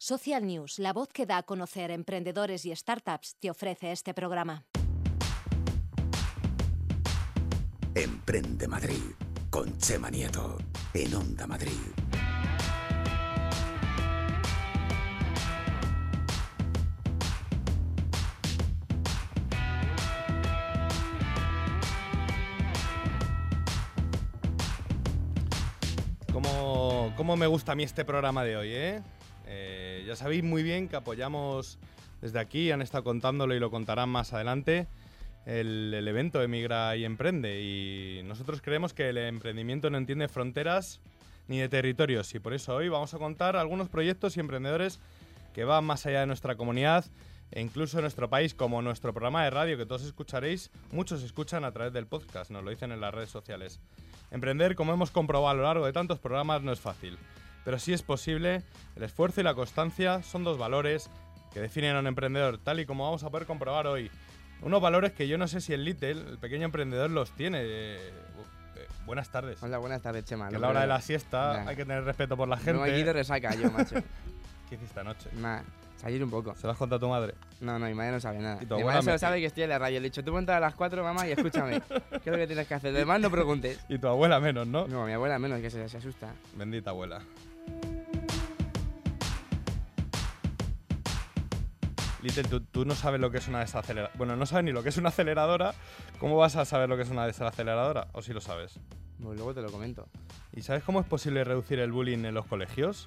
Social News, la voz que da a conocer emprendedores y startups, te ofrece este programa. Emprende Madrid con Chema Nieto en Onda Madrid. ¿Cómo, cómo me gusta a mí este programa de hoy, eh? Eh, ya sabéis muy bien que apoyamos desde aquí, han estado contándolo y lo contarán más adelante, el, evento Emigra y Emprende. Y nosotros creemos que el emprendimiento no entiende fronteras ni de territorios. Y por eso hoy vamos a contar algunos proyectos y emprendedores que van más allá de nuestra comunidad e incluso en nuestro país, como nuestro programa de radio que todos escucharéis, muchos escuchan a través del podcast, nos lo dicen en las redes sociales. Emprender, como hemos comprobado a lo largo de tantos programas, no es fácil, pero sí es posible. El esfuerzo y la constancia son dos valores que definen a un emprendedor, tal y como vamos a poder comprobar hoy. Unos valores que yo no sé si el Little, el pequeño emprendedor, los tiene. Eh, eh, buenas tardes. Hola, buenas tardes, Chema. Que es No, la hora de la siesta, Nah. hay que tener respeto por la gente. No, aquí de resaca yo, macho. ¿Qué hiciste anoche? Nah, salir un poco. ¿Se lo has contado a tu madre? No, no, mi madre no sabe nada. ¿Y tu Mi madre solo sabe que estoy en la radio. Le he dicho, tú ponte a las 4, mamá, y escúchame. ¿Qué es lo que tienes que hacer? Lo demás no preguntes. Y tu abuela menos, ¿no? No, mi abuela menos, que se, se asusta. Bendita abuela. Little, tú, tú no sabes lo que es una desaceleradora. Bueno, no sabes ni lo que es una aceleradora. ¿Cómo vas a saber lo que es una desaceleradora? ¿O si lo sabes? Pues luego te lo comento. ¿Y sabes cómo es posible reducir el bullying en los colegios?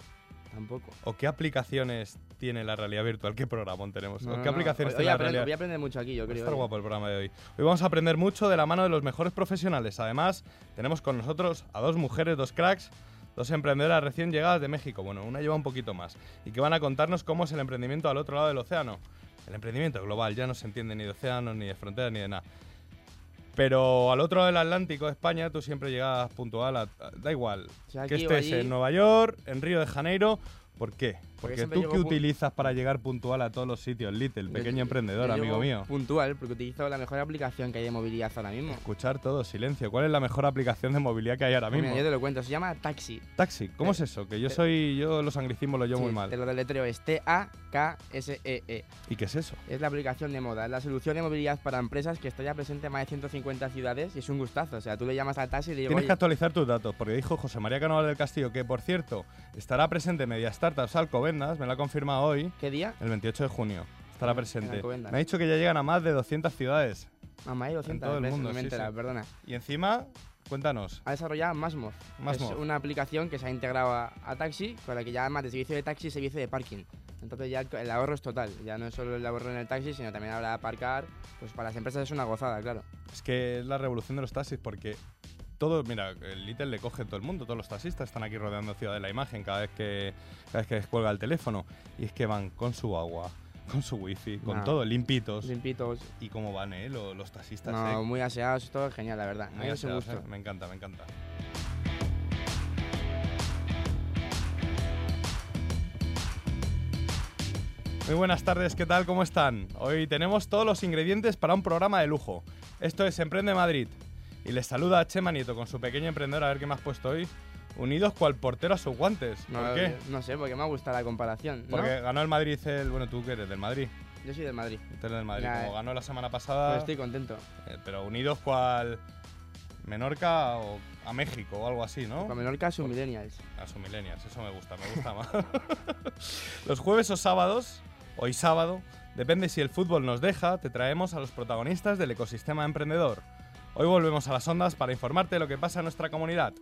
Tampoco. ¿O qué aplicaciones tiene la realidad virtual? ¿Qué programón tenemos? No, ¿O no, qué no. aplicaciones Hoy- tiene hoy la aprendo- realidad? Voy a aprender mucho aquí, yo Va a creo. estar ¿eh? guapo el programa de hoy. Hoy vamos a aprender mucho de la mano de los mejores profesionales. Además, tenemos con nosotros a dos mujeres, dos cracks, dos emprendedoras recién llegadas de México. Bueno, una lleva un poquito más. Y que van a contarnos cómo es el emprendimiento al otro lado del océano. El emprendimiento global ya no se entiende ni de océanos, ni de fronteras, ni de nada. Pero al otro lado del Atlántico, España, tú siempre llegas puntual. a- da igual. que estés allí- en Nueva York, en Río de Janeiro. ¿Por qué? Porque tú pu- utilizas para llegar puntual a todos los sitios, Little, pequeño yo emprendedor, amigo mío. Puntual, porque utilizo la mejor aplicación que hay de movilidad ahora mismo. Escuchar todo, silencio. ¿Cuál es la mejor aplicación de movilidad que hay ahora mismo? Mira, yo te lo cuento, se llama Taxi. Taxi, ¿cómo Eh, es eso? Que yo eh, soy, yo los anglicismos los llevo Sí, muy mal. Te lo deletreo, es T-A-K-S-E-E. ¿Y qué es eso? E. Es la aplicación de moda, es la solución de movilidad para empresas que está ya presente en más de 150 ciudades y es un gustazo. O sea, tú le llamas al taxi y le digo, Tienes "Oye, que actualizar tus datos, porque dijo José María Canoval del Castillo, que por cierto, estará presente en Media Startups Alcobendas, me lo ha confirmado hoy, ¿qué día? el 28 de junio. Estará En- en presente. Me ha dicho que ya llegan a más de 200 ciudades. Mamá, hay 200 todo el mundo, sí, sí. perdona. Y encima, cuéntanos. Ha desarrollado Masmov. Masmov. Es una aplicación que se ha integrado a, a Taxi, con la que ya además de servicio de taxi, servicio de parking. Entonces ya el, ahorro es total. Ya no es solo el ahorro en el taxi, sino también ahora aparcar. Pues para las empresas es una gozada, claro. Es que es la revolución de los taxis, porque todo, mira, el Little le coge todo el mundo, todos los taxistas están aquí rodeando Ciudad de la Imagen cada vez que cada vez que descuelga el teléfono y es que van con su agua, con su wifi, con todo, limpitos. Limpitos, ¿Y cómo van, eh? Los, los taxistas, no, eh. muy aseados, todo genial, la verdad. Muy a aseados, eh. Me encanta, me encanta. Muy buenas tardes, ¿qué tal? ¿Cómo están? Hoy tenemos todos los ingredientes para un programa de lujo. Esto es Emprende Madrid. Y les saluda Chema Nieto con su pequeño emprendedor, a ver qué me has puesto hoy. Unidos cual portero a sus guantes. No, ¿Por qué? No sé, porque me ha gustado la comparación. ¿no? Porque ganó el Madrid el... Bueno, tú que eres del Madrid. Yo soy del Madrid. Tú eres del Madrid. Como ganó la semana Pero pasada... estoy contento. Eh, pero unidos cual Menorca o a México o algo así, ¿no? Con Menorca son millennials. A su millennials, eso me gusta, me gusta más. los jueves o sábados, hoy sábado, depende si el fútbol nos deja, te traemos a los protagonistas del ecosistema emprendedor. Hoy volvemos a las ondas para informarte de lo que pasa en nuestra comunidad.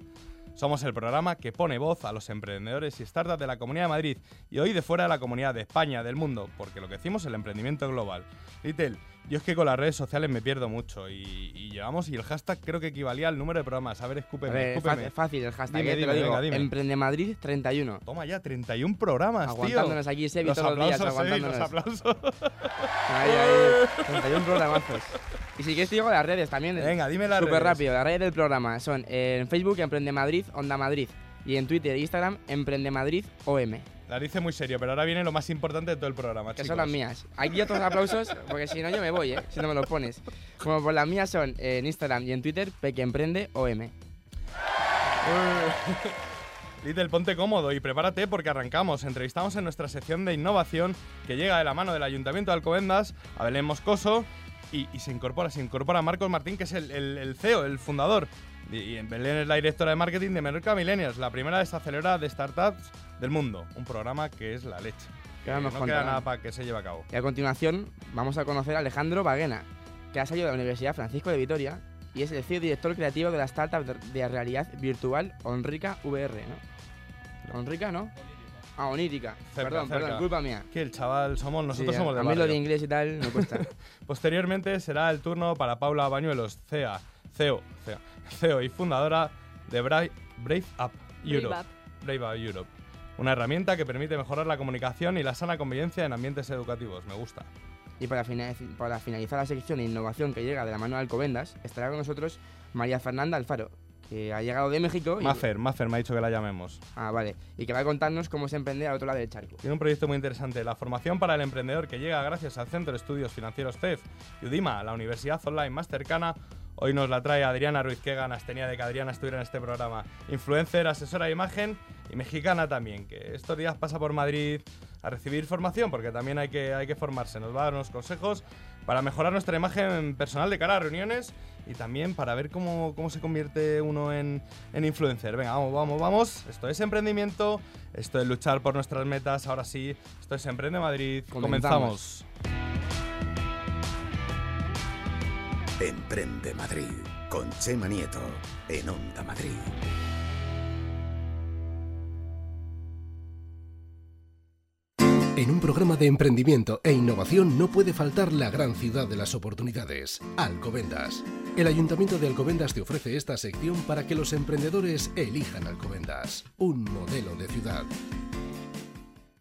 Somos el programa que pone voz a los emprendedores y startups de la Comunidad de Madrid y hoy de fuera de la Comunidad de España, del mundo, porque lo que decimos es el emprendimiento global. Little, yo es que con las redes sociales me pierdo mucho y, y llevamos y el hashtag creo que equivalía al número de programas. A ver, escúpeme, ver, escúpeme. fa- fácil el hashtag, Dime, eh, te dime, lo digo. venga, dime. Emprende Madrid 31. Toma ya, 31 programas, Aguantándonos tío. aquí, Sebi, todos los días, aplausos, Sebi, los aguantándonos. aplausos. Ahí, ahí, 31 programazos. Y si quieres te digo las redes también. Venga, dime las Súper redes. rápido, las redes del programa son eh, en Facebook Emprende Madrid, Onda Madrid. Y en Twitter e Instagram Emprende Madrid OM. La dice muy serio, pero ahora viene lo más importante de todo el programa, Que chicos. son las mías. Aquí otros aplausos, porque si no yo me voy, ¿eh? Si no me los pones. Como por las mías son eh, en Instagram y en Twitter Peque Emprende OM. Little, ponte cómodo y prepárate porque arrancamos. Entrevistamos en nuestra sección de innovación que llega de la mano del Ayuntamiento de Alcobendas a Belén Moscoso y, se incorpora, se incorpora Marcos Martín, que es el, CEO, el fundador. Y, en Belén es la directora de marketing de Menorca Millennials, la primera desacelerada de startups del mundo. Un programa que es la leche. no queda nada para que se lleve a cabo. Y a continuación vamos a conocer a Alejandro Baguena, que ha salido de la Universidad Francisco de Vitoria y es el CEO director creativo de la startup de realidad virtual Onrica VR, ¿no? Onrica, ¿no? Ah, onírica. perdón, perdón, culpa mía. Que el chaval somos, nosotros somos de A mí lo de inglés y tal no cuesta. Posteriormente será el turno para Paula Bañuelos, CEA, CEO, CEA, CEO y fundadora de Brave, Up Europe. Brave Up Europe. Una herramienta que permite mejorar la comunicación y la sana convivencia en ambientes educativos. Me gusta. Y para, para finalizar la sección de innovación que llega de la mano de Alcobendas, estará con nosotros María Fernanda Alfaro, que ha llegado de México. Mafer, Mafer me ha dicho que la llamemos. Ah, vale. Y que va a contarnos cómo se emprende al otro lado del charco. Tiene un proyecto muy interesante, la formación para el emprendedor que llega gracias al Centro de Estudios Financieros CEF y UDIMA, la universidad online más cercana. Hoy nos la trae Adriana Ruiz, qué ganas tenía de que Adriana estuviera en este programa. Influencer, asesora de imagen y mexicana también, que estos días pasa por Madrid a recibir formación, porque también hay que, hay que formarse. Nos va a dar unos consejos para mejorar nuestra imagen personal de cara a reuniones y también para ver cómo, cómo se convierte uno en, en, influencer. Venga, vamos, vamos, vamos. Esto es emprendimiento, esto es luchar por nuestras metas. Ahora sí, esto es Emprende Madrid. Comenzamos. Emprende Madrid con Chema Nieto en Onda Madrid. En un programa de emprendimiento e innovación no puede faltar la gran ciudad de las oportunidades, Alcobendas. El Ayuntamiento de Alcobendas te ofrece esta sección para que los emprendedores elijan Alcobendas, un modelo de ciudad.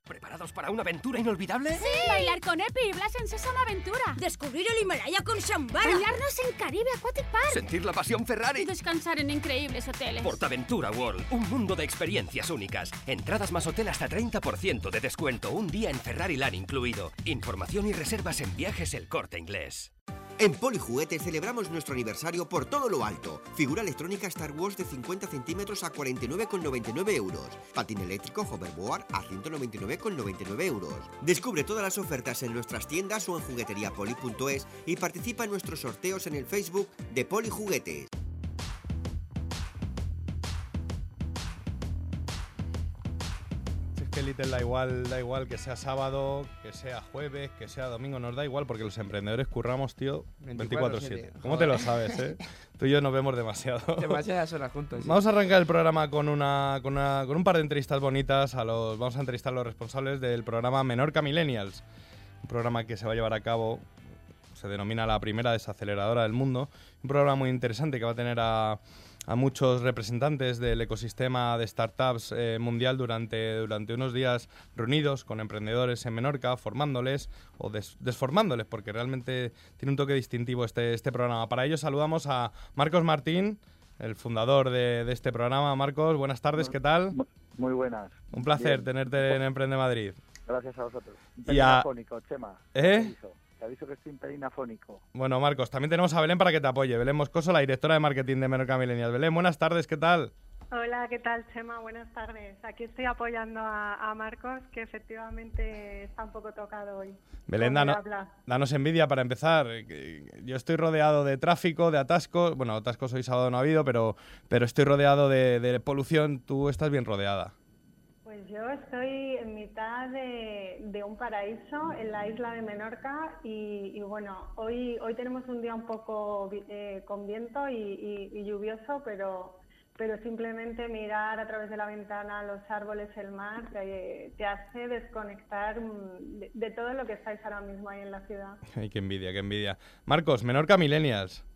¿Preparados para una aventura inolvidable? ¡Sí! Bailar con Epi y Blas en Sésamo Aventura. Descubrir el Himalaya con Shambhala. Bañarnos en Caribe Aquatic Park. Sentir la pasión Ferrari. Descansar en increíbles hoteles. Portaventura World, un mundo de experiencias únicas. Entradas más hotel hasta 30% de descuento. Un día en Ferrari Land incluido. Información y reservas en viajes El Corte Inglés. En Polijuguete celebramos nuestro aniversario por todo lo alto. Figura electrónica Star Wars de 50 centímetros a 49,99 euros. Patín eléctrico Hoverboard a 199,99 euros. Descubre todas las ofertas en nuestras tiendas o en jugueteriapoli.es y participa en nuestros sorteos en el Facebook de Polijuguetes. Da igual, da igual que sea sábado, que sea jueves, que sea domingo, nos da igual porque los emprendedores curramos, tío, 24-7. ¿Cómo te lo sabes, eh? Tú y yo nos vemos demasiado. Demasiadas horas juntos. Vamos a arrancar el programa con una, con una, con un par de entrevistas bonitas a los vamos a entrevistar a los responsables del programa Menorca Millennials. Un programa que se va a llevar a cabo se denomina la primera desaceleradora del mundo, un programa muy interesante que va a tener a a muchos representantes del ecosistema de startups eh, mundial durante, durante unos días reunidos con emprendedores en Menorca, formándoles o desformándoles, porque realmente tiene un toque distintivo este, este programa. Para ello saludamos a Marcos Martín, el fundador de, este programa. Marcos, buenas tardes, ¿qué tal? Muy buenas. Un placer tenerte en Emprende Madrid. Gracias a vosotros. y a... Chema. ¿Eh? Te aviso que estoy un pelín afónico. Bueno, Marcos, también tenemos a Belén para que te apoye. Belén Moscoso, la directora de marketing de Menorca Millennial. Belén, buenas tardes, ¿qué tal? Hola, ¿qué tal, Chema? Buenas tardes. Aquí estoy apoyando a, Marcos, que efectivamente está un poco tocado hoy. Belén, danos envidia para empezar. Yo estoy rodeado de tráfico, de atascos. Bueno, atascos hoy sábado no ha habido, pero, pero estoy rodeado de polución. Tú estás bien rodeada. Pues yo estoy en mitad de, un paraíso en la isla de Menorca y, bueno, hoy, hoy tenemos un día un poco eh, con viento y, lluvioso, pero, pero simplemente mirar a través de la ventana los árboles, el mar, te, hace desconectar de, de, todo lo que estáis ahora mismo ahí en la ciudad. Ay, qué envidia, qué envidia. Marcos, Menorca Millennials.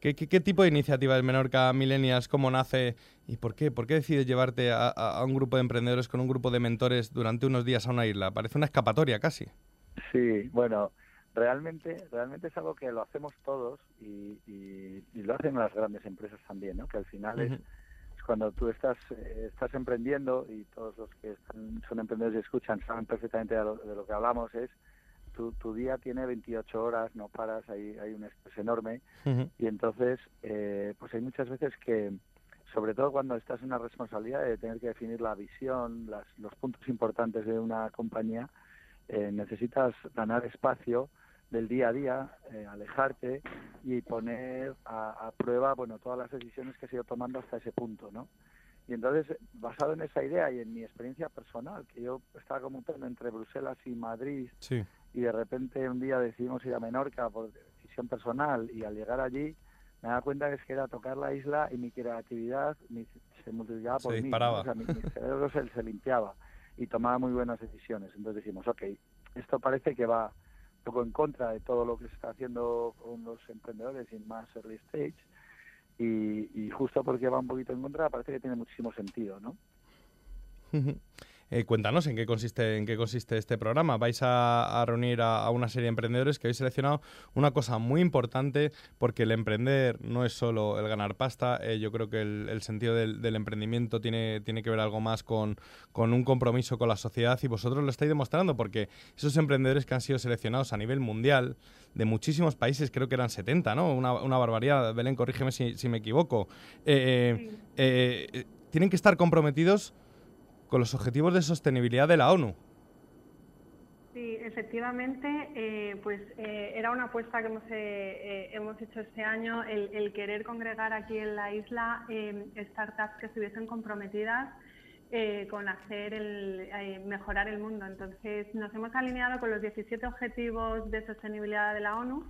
¿Qué, tipo de iniciativa es Menorca Millennials? ¿Cómo nace? ¿Y por qué? ¿Por qué decides llevarte a, un grupo de emprendedores con un grupo de mentores durante unos días a una isla? Parece una escapatoria casi. Sí, bueno, realmente, realmente es algo que lo hacemos todos y, lo hacen las grandes empresas también, ¿no? Que al final es, cuando tú estás, eh, estás emprendiendo y todos los que son emprendedores y escuchan saben perfectamente de lo que hablamos, es tu, día tiene 28 horas, no paras, hay, hay un estrés enorme y entonces eh, pues hay muchas veces que sobre todo cuando estás en una responsabilidad de tener que definir la visión, las, los puntos importantes de una compañía, eh, necesitas ganar espacio del día a día, eh, alejarte y poner a, a, prueba bueno todas las decisiones que has ido tomando hasta ese punto, ¿no? Y entonces, basado en esa idea y en mi experiencia personal, que yo estaba conmutando entre Bruselas y Madrid, sí. Y de repente un día decidimos ir a Menorca por decisión personal, y al llegar allí me daba cuenta que es que era tocar la isla y mi creatividad mi, se multiplicaba por se mí, disparaba. o sea, mi, mi cerebro se, se limpiaba y tomaba muy buenas decisiones. Entonces dijimos, ok, esto parece que va un poco en contra de todo lo que se está haciendo con los emprendedores y más early stage y, y, justo porque va un poquito en contra parece que tiene muchísimo sentido, ¿no? Eh, cuéntanos en qué consiste en qué consiste este programa. Vais a, a reunir a, a, una serie de emprendedores que habéis seleccionado una cosa muy importante porque el emprender no es solo el ganar pasta. Eh, yo creo que el, el sentido del, del, emprendimiento tiene, tiene que ver algo más con, con, un compromiso con la sociedad y vosotros lo estáis demostrando porque esos emprendedores que han sido seleccionados a nivel mundial de muchísimos países, creo que eran 70, ¿no? Una, una barbaridad. Belén, corrígeme si, si me equivoco. Eh, tienen que estar comprometidos con los objetivos de sostenibilidad de la ONU. Sí, efectivamente, eh, pues eh, era una apuesta que hemos, eh, hemos hecho este año, el, el, querer congregar aquí en la isla startups que estuviesen comprometidas con hacer el, mejorar el mundo. Entonces, nos hemos alineado con los 17 objetivos de sostenibilidad de la ONU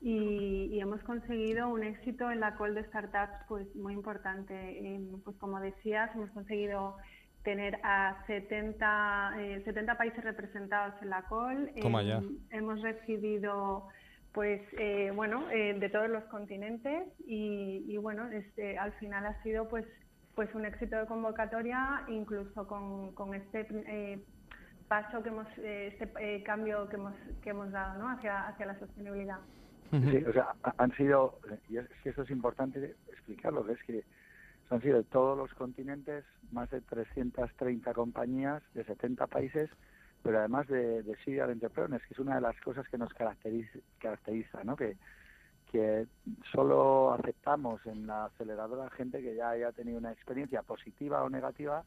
y, y, hemos conseguido un éxito en la call de startups pues muy importante. pues como decías, hemos conseguido tener a 70, eh, 70 países representados en la call. Eh, hemos recibido pues eh, bueno eh, de todos los continentes y, y, bueno este al final ha sido pues pues un éxito de convocatoria incluso con, con este eh, paso que hemos este cambio que hemos que hemos dado ¿no? hacia hacia la sostenibilidad sí, o sea han sido y es que eso es importante explicarlo es que han sido de todos los continentes, más de 330 compañías de 70 países, pero además de, de serial entrepreneurs, que es una de las cosas que nos caracteriza, caracteriza ¿no? Que, que solo aceptamos en la aceleradora gente que ya haya tenido una experiencia positiva o negativa,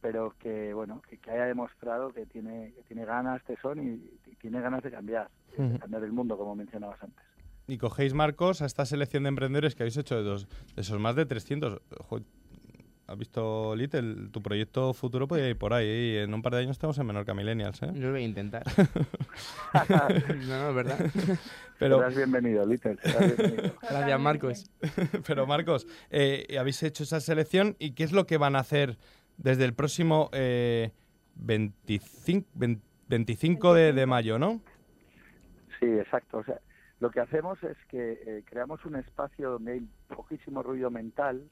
pero que bueno que, que haya demostrado que tiene que tiene ganas, tesón y, y tiene ganas de cambiar, uh -huh. de cambiar el mundo, como mencionabas antes y cogéis, Marcos, a esta selección de emprendedores que habéis hecho de, dos, de esos más de 300. Ojo, ¿Has visto, Little? Tu proyecto futuro puede ir por ahí. ¿eh? En un par de años estamos en Menorca Millennials, ¿eh? Yo lo voy a intentar. no, no, es verdad. Pero... Bienvenido, Little. Bienvenido. Gracias, Marcos. Pero, Marcos, eh, habéis hecho esa selección y ¿qué es lo que van a hacer desde el próximo eh, 25, 20, 25 de, de mayo, no? Sí, exacto. O sea, lo que hacemos es que eh, creamos un espacio donde hay poquísimo ruido mental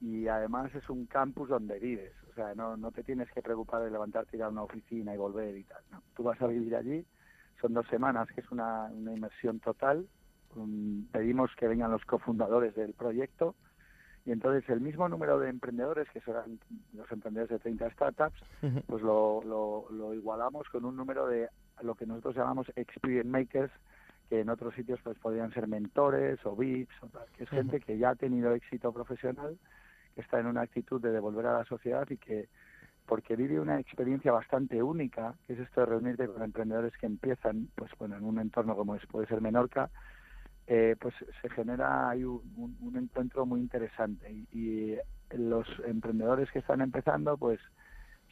y además es un campus donde vives. O sea, no, no te tienes que preocupar de levantarte, ir a una oficina y volver y tal. No. Tú vas a vivir allí, son dos semanas, que es una, una inmersión total. Um, pedimos que vengan los cofundadores del proyecto y entonces el mismo número de emprendedores, que son los emprendedores de 30 startups, pues lo, lo, lo igualamos con un número de lo que nosotros llamamos experience makers, que en otros sitios pues podrían ser mentores o VIPs, o tal, que es gente que ya ha tenido éxito profesional, que está en una actitud de devolver a la sociedad y que porque vive una experiencia bastante única, que es esto de reunirte con emprendedores que empiezan, pues bueno, en un entorno como es, puede ser Menorca, eh, pues se genera un, un, un encuentro muy interesante. Y, y, los emprendedores que están empezando, pues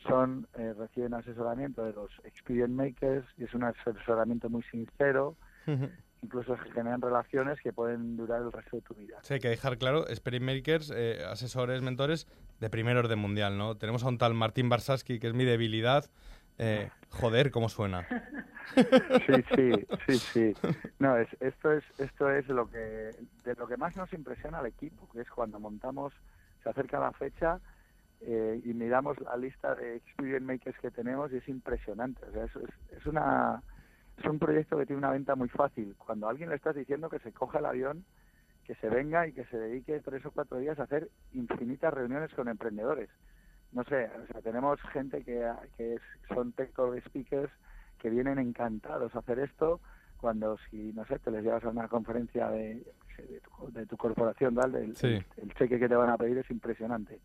son eh, reciben asesoramiento de los experience makers y es un asesoramiento muy sincero, incluso se generan relaciones que pueden durar el resto de tu vida. Sí, hay que dejar claro, Spirit Makers, eh, asesores, mentores de primer orden mundial, ¿no? Tenemos a un tal Martín Barsaski, que es mi debilidad. Eh, joder, ¿cómo suena? sí, sí, sí, sí. No, es, esto es esto es lo que de lo que más nos impresiona al equipo, que es cuando montamos, se acerca la fecha eh, y miramos la lista de experience makers que tenemos y es impresionante. O sea, es, es, es una es un proyecto que tiene una venta muy fácil. Cuando a alguien le estás diciendo que se coja el avión, que se venga y que se dedique tres o cuatro días a hacer infinitas reuniones con emprendedores. No sé, o sea, tenemos gente que, que es, son tech speakers que vienen encantados a hacer esto cuando si, no sé, te les llevas a una conferencia de, de, tu, de tu corporación, ¿vale? El, Sí. el- el cheque que te van a pedir es impresionante.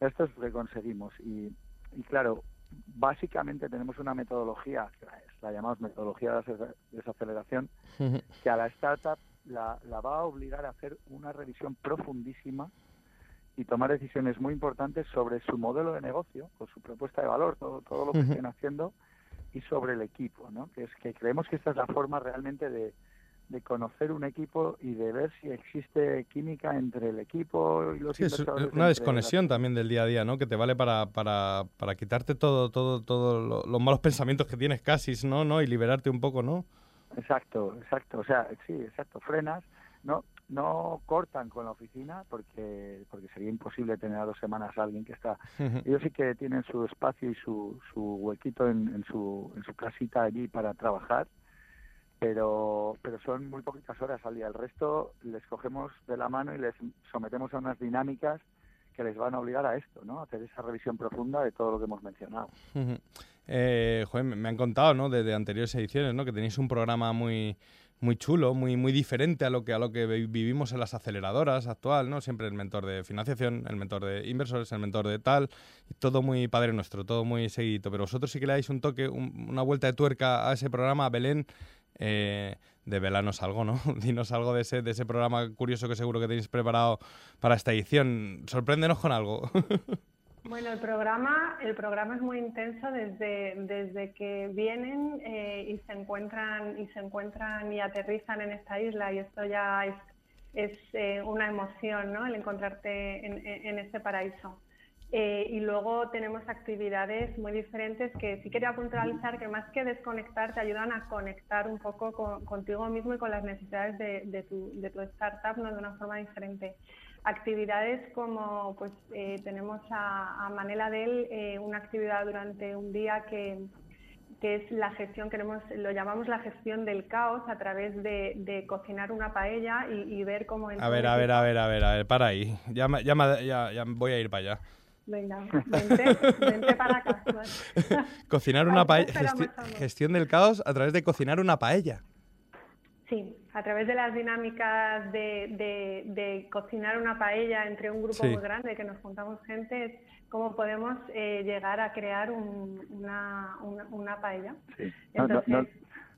Esto es lo que conseguimos. Y, y claro, básicamente tenemos una metodología, que la, la llamamos metodología de ace- desaceleración, que a la startup la, la va a obligar a hacer una revisión profundísima y tomar decisiones muy importantes sobre su modelo de negocio, con su propuesta de valor, todo, todo lo que estén haciendo y sobre el equipo, ¿no? Que es que creemos que esta es la forma realmente de, de conocer un equipo y de ver si existe química entre el equipo y los Sí, es una desconexión también del día a día, ¿no? Que te vale para, para, para quitarte todo, todo, todo lo- los malos pensamientos que tienes casi, ¿no? ¿no? Y liberarte un poco, ¿no? Exacto, exacto. O sea, sí, exacto. Frenas, no, no cortan con la oficina porque porque sería imposible tener a dos semanas a alguien que está. Ellos sí que tienen su espacio y su, su huequito en, en su en su casita allí para trabajar, pero pero son muy poquitas horas al día. El resto les cogemos de la mano y les sometemos a unas dinámicas que les van a obligar a esto, ¿no? A hacer esa revisión profunda de todo lo que hemos mencionado. Eh, me han contado, ¿no? De, de anteriores ediciones, ¿no? Que tenéis un programa muy muy chulo, muy muy diferente a lo que a lo que vi- vivimos en las aceleradoras actual, ¿no? Siempre el mentor de financiación, el mentor de inversores, el mentor de tal, y todo muy padre nuestro, todo muy seguidito. Pero vosotros sí que le dais un toque, un- una vuelta de tuerca a ese programa, Belén. Eh, algo, ¿no? Dinos algo de ese, de ese programa curioso que seguro que tenéis preparado para esta edición. Sorpréndenos con algo. Bueno, el programa, el programa es muy intenso desde, desde que vienen eh, y se encuentran y se encuentran y aterrizan en esta isla y esto ya es, es eh, una emoción, ¿no? El encontrarte en, en- en este paraíso. Eh, y luego tenemos actividades muy diferentes que sí quería puntualizar que más que desconectar te ayudan a conectar un poco con- contigo mismo y con las necesidades de, de tu, de tu startup ¿no? de una forma diferente. Actividades como, pues eh, tenemos a, a Manela Del eh, una actividad durante un día que, que es la gestión, queremos, lo llamamos la gestión del caos a través de, de cocinar una paella y, y ver cómo... A ver, a ver, a ver, a ver, a ver, para ahí. Ya, ya, ya, ya voy a ir para allá. Venga, vente, vente para acá. Cocinar una paella. Gestión del caos a través de cocinar una paella. Sí, a través de las dinámicas de, de- de cocinar una paella entre un grupo Sí. muy grande, que nos juntamos gente, es cómo podemos eh, llegar a crear un- una, una, una paella. Sí. No, no, no, Entonces,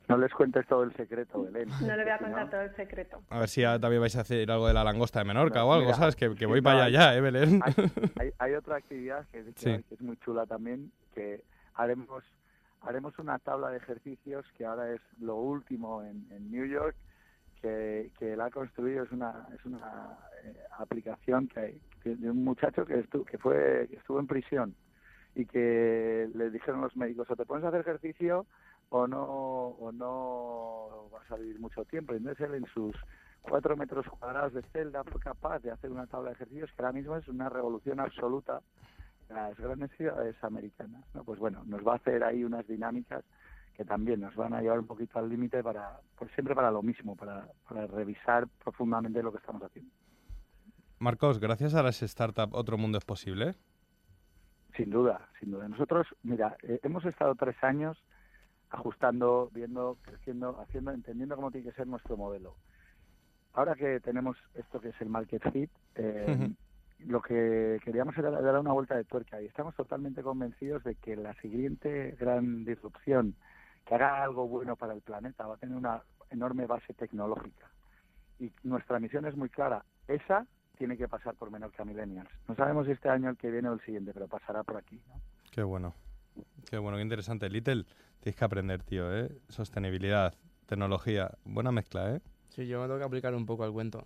no les cuentes todo el secreto, Belén. no le voy a contar todo el secreto. A ver si ya también vais a hacer algo de la langosta de Menorca No, o algo, mira, ¿sabes? Que, que sí, voy no, para allá hay- ya, ¿eh, Belén? Hay, hay, hay otra actividad que, que- Sí. que es muy chula también, que haremos haremos una tabla de ejercicios que ahora es lo último en, en New York, que, que la ha construido, es una, es una eh, aplicación que, que de un muchacho que, estu- que, fue, que estuvo en prisión y que le dijeron los médicos, o te pones a hacer ejercicio o no, o no vas a vivir mucho tiempo. Y entonces él en sus cuatro metros cuadrados de celda fue capaz de hacer una tabla de ejercicios que ahora mismo es una revolución absoluta en las grandes ciudades americanas. ¿no? Pues bueno, nos va a hacer ahí unas dinámicas que también nos van a llevar un poquito al límite para, pues siempre para lo mismo, para, para revisar profundamente lo que estamos haciendo. Marcos, gracias a las startups, otro mundo es posible. Sin duda, sin duda. Nosotros, mira, eh, hemos estado tres años ajustando, viendo, creciendo, haciendo, entendiendo cómo tiene que ser nuestro modelo. Ahora que tenemos esto que es el market fit, eh, lo que queríamos era dar una vuelta de tuerca y estamos totalmente convencidos de que la siguiente gran disrupción que haga algo bueno para el planeta va a tener una enorme base tecnológica. Y nuestra misión es muy clara. Esa tiene que pasar por Menorca Millennials. No sabemos si este año, el que viene o el siguiente, pero pasará por aquí. ¿no? Qué bueno. Qué bueno, qué interesante. Little, tienes que aprender, tío, ¿eh? Sostenibilidad, tecnología, buena mezcla, ¿eh? Sí, yo me tengo que aplicar un poco al cuento.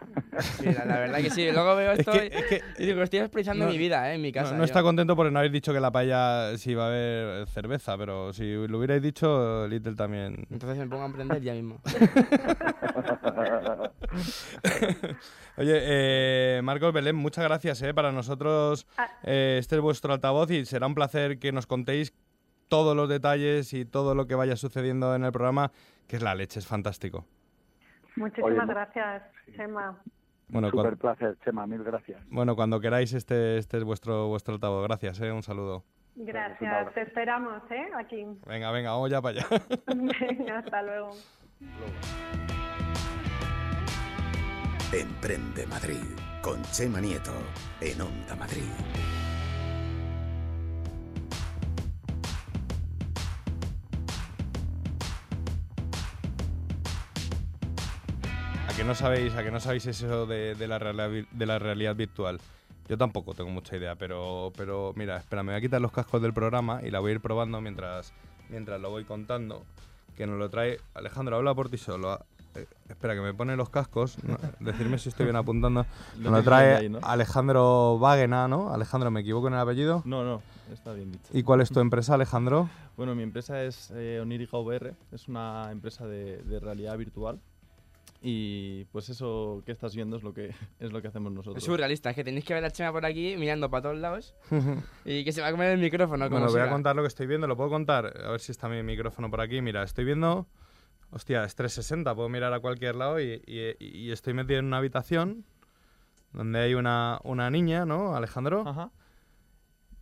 Sí, la, la verdad que sí. Luego veo Es esto que- y- es que- y digo, estoy expresando No, mi vida, ¿eh? En mi No, casa. no está contento por no haber dicho que la paella sí va a haber cerveza, pero si lo hubierais dicho, Little también. Entonces me pongo a emprender ya mismo. Oye, eh, Marcos Belén, muchas gracias. eh. Para nosotros eh, este es vuestro altavoz y será un placer que nos contéis todos los detalles y todo lo que vaya sucediendo en el programa, que es la leche, es fantástico. Muchísimas Oye, gracias, Gemma. Bueno, cuan- placer, Chema, mil gracias. bueno, cuando queráis, este, este es vuestro, vuestro altavoz. Gracias, eh. un saludo. Gracias, te esperamos, ¿eh? Aquí. Venga, venga, vamos ya para allá. Venga, hasta luego. Emprende Madrid con Chema Nieto en Onda Madrid. Que no sabéis, a que no sabéis eso de, de la, realidad, de la realidad virtual? Yo tampoco tengo mucha idea, pero, pero mira, espera, me voy a quitar los cascos del programa y la voy a ir probando mientras, mientras lo voy contando. Que nos lo trae Alejandro, habla por ti solo. Ah, eh, espera, que me pone los cascos. no, decirme si estoy bien apuntando. Nos lo trae ahí, ¿no? Alejandro Wagena, ¿no? Alejandro, ¿me equivoco en el apellido? No, no, está bien dicho. ¿Y cuál es tu empresa, Alejandro? Bueno, mi empresa es eh, Onírica VR, es una empresa de, de realidad virtual. Y pues eso que estás viendo es lo que es lo que hacemos nosotros. Es surrealista, es que tenéis que ver a Chema por aquí mirando para todos lados y que se va a comer el micrófono. Bueno, voy a contar lo que estoy viendo. ¿Lo puedo contar? A ver si está mi micrófono por aquí. Mira, estoy viendo... Hostia, es 360. Puedo mirar a cualquier lado y, y- y estoy metido en una habitación donde hay una, una niña, ¿no, Alejandro? Ajá.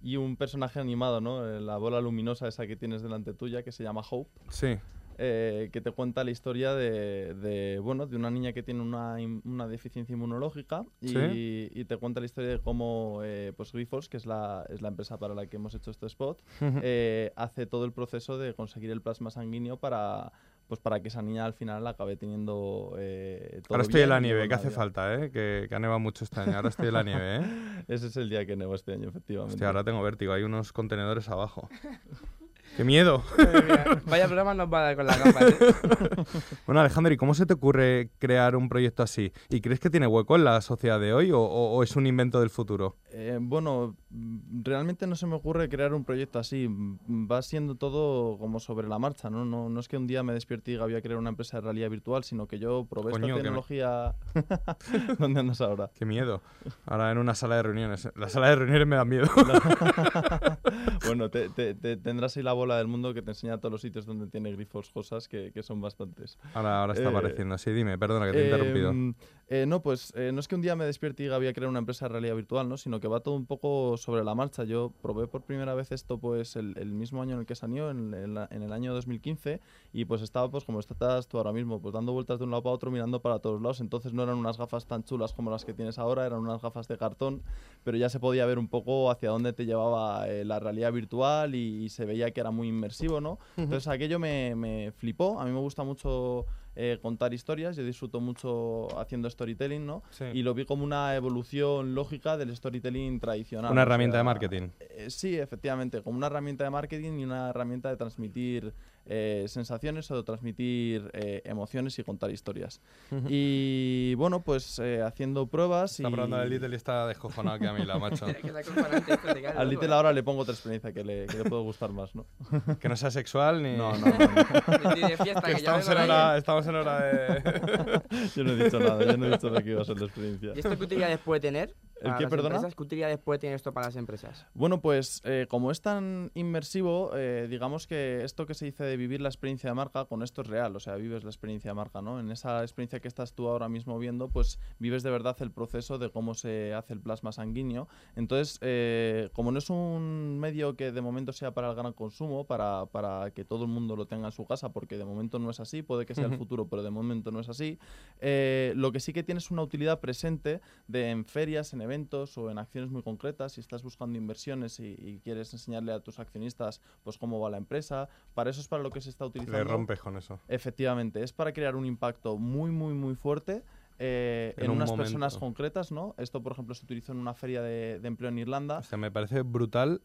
Y un personaje animado, ¿no? Eh, La bola luminosa esa que tienes delante tuya, que se llama Hope. Sí. Eh, que te cuenta la historia de, de, bueno, de una niña que tiene una, una deficiencia inmunológica y, Sí. y te cuenta la historia de cómo eh, pues Grifols, que es la, es la empresa para la que hemos hecho este spot, eh, hace todo el proceso de conseguir el plasma sanguíneo para, pues para que esa niña al final acabe teniendo eh, todo Ahora estoy en la nieve, que hace vida. falta, ¿eh? Que, que ha nevado mucho este año. Ahora estoy en la nieve, ¿eh? Ese es el día que nevó este año, efectivamente. Hostia, ahora tengo vértigo. Hay unos contenedores abajo. ¡Qué miedo! Vaya programa nos va a dar con las gafas. ¿eh? Bueno, Alejandro, ¿y cómo se te ocurre crear un proyecto así? ¿Y crees que tiene hueco en la sociedad de hoy o, o- o es un invento del futuro? Eh, bueno, realmente no se me ocurre crear un proyecto así. Mm, Va siendo todo como sobre la marcha, ¿no? No, no es que un día me despierte y diga voy a crear una empresa de realidad virtual, sino que yo probé Coño, esta me- tecnología... ¿Dónde andas ahora? ¡Qué miedo! Ahora en una sala de reuniones. La sala de reuniones me da miedo. bueno, te, te- te- tendrás ahí la bola del mundo que te enseña todos los sitios donde tiene grifos cosas, que, que son bastantes. Ahora, ahora está Eh, apareciendo. Sí, dime, perdona que te he interrumpido. Eh, no, pues eh, no es que un día me despierte y diga voy a crear una empresa de realidad virtual, ¿no? Sino que va todo un poco sobre la marcha. Yo probé por primera vez esto pues el, el mismo año en el que salió, en, en la- en el año 2015, y pues estaba pues como estás tú ahora mismo, pues dando vueltas de un lado para otro, mirando para todos lados. Entonces no eran unas gafas tan chulas como las que tienes ahora, eran unas gafas de cartón, pero ya se podía ver un poco hacia dónde te llevaba eh, la realidad virtual y, y se veía que era muy inmersivo, ¿no? Entonces aquello me, me flipó. A mí me gusta mucho eh, contar historias, yo disfruto mucho haciendo storytelling, ¿no? Sí. Y lo vi como una evolución lógica del storytelling tradicional. Una o herramienta sea, de marketing. eh, sí, efectivamente, como una herramienta de marketing y una herramienta de transmitir eh, sensaciones o de transmitir eh, emociones y contar historias. y bueno, pues eh, haciendo pruebas Está y... probando el Little y está descojonado que a mí la macho. Al Little ahora le pongo otra experiencia que le, que le puede gustar más, ¿no? Que no sea sexual ni... No, no, no, no. Ni de fiesta, Que estamos, en de hora, estamos en hora de... Yo no he dicho nada, yo no he dicho lo que iba a ser la experiencia. ¿Y esto qué utilidades puede tener? ¿El qué, perdona? empresas? ¿Qué utilidades puede tener esto para las empresas? Bueno, pues eh, como es tan inmersivo, eh, digamos que esto que se dice de vivir la experiencia de marca, con esto es real, o sea, vives la experiencia de marca, ¿no? En esa experiencia que estás tú ahora mismo viendo, pues vives de verdad el proceso de cómo se hace el plasma sanguíneo. Entonces, eh, como no es un medio que de momento sea para el gran consumo, para, para que todo el mundo lo tenga en su casa, porque de momento no es así, puede que sea el futuro, pero de momento no es así, eh, lo que sí que tiene es una utilidad presente de en ferias, en eventos o en acciones muy concretas, si estás buscando inversiones y, y quieres enseñarle a tus accionistas pues cómo va la empresa, para eso es para lo que se está utilizando. Le rompes con eso. Efectivamente, es para crear un impacto muy, muy, muy fuerte eh, En en, un unas momento. personas concretas, ¿no? Esto, por ejemplo, se utilizó en una feria de, de empleo en Irlanda. O sea, me parece brutal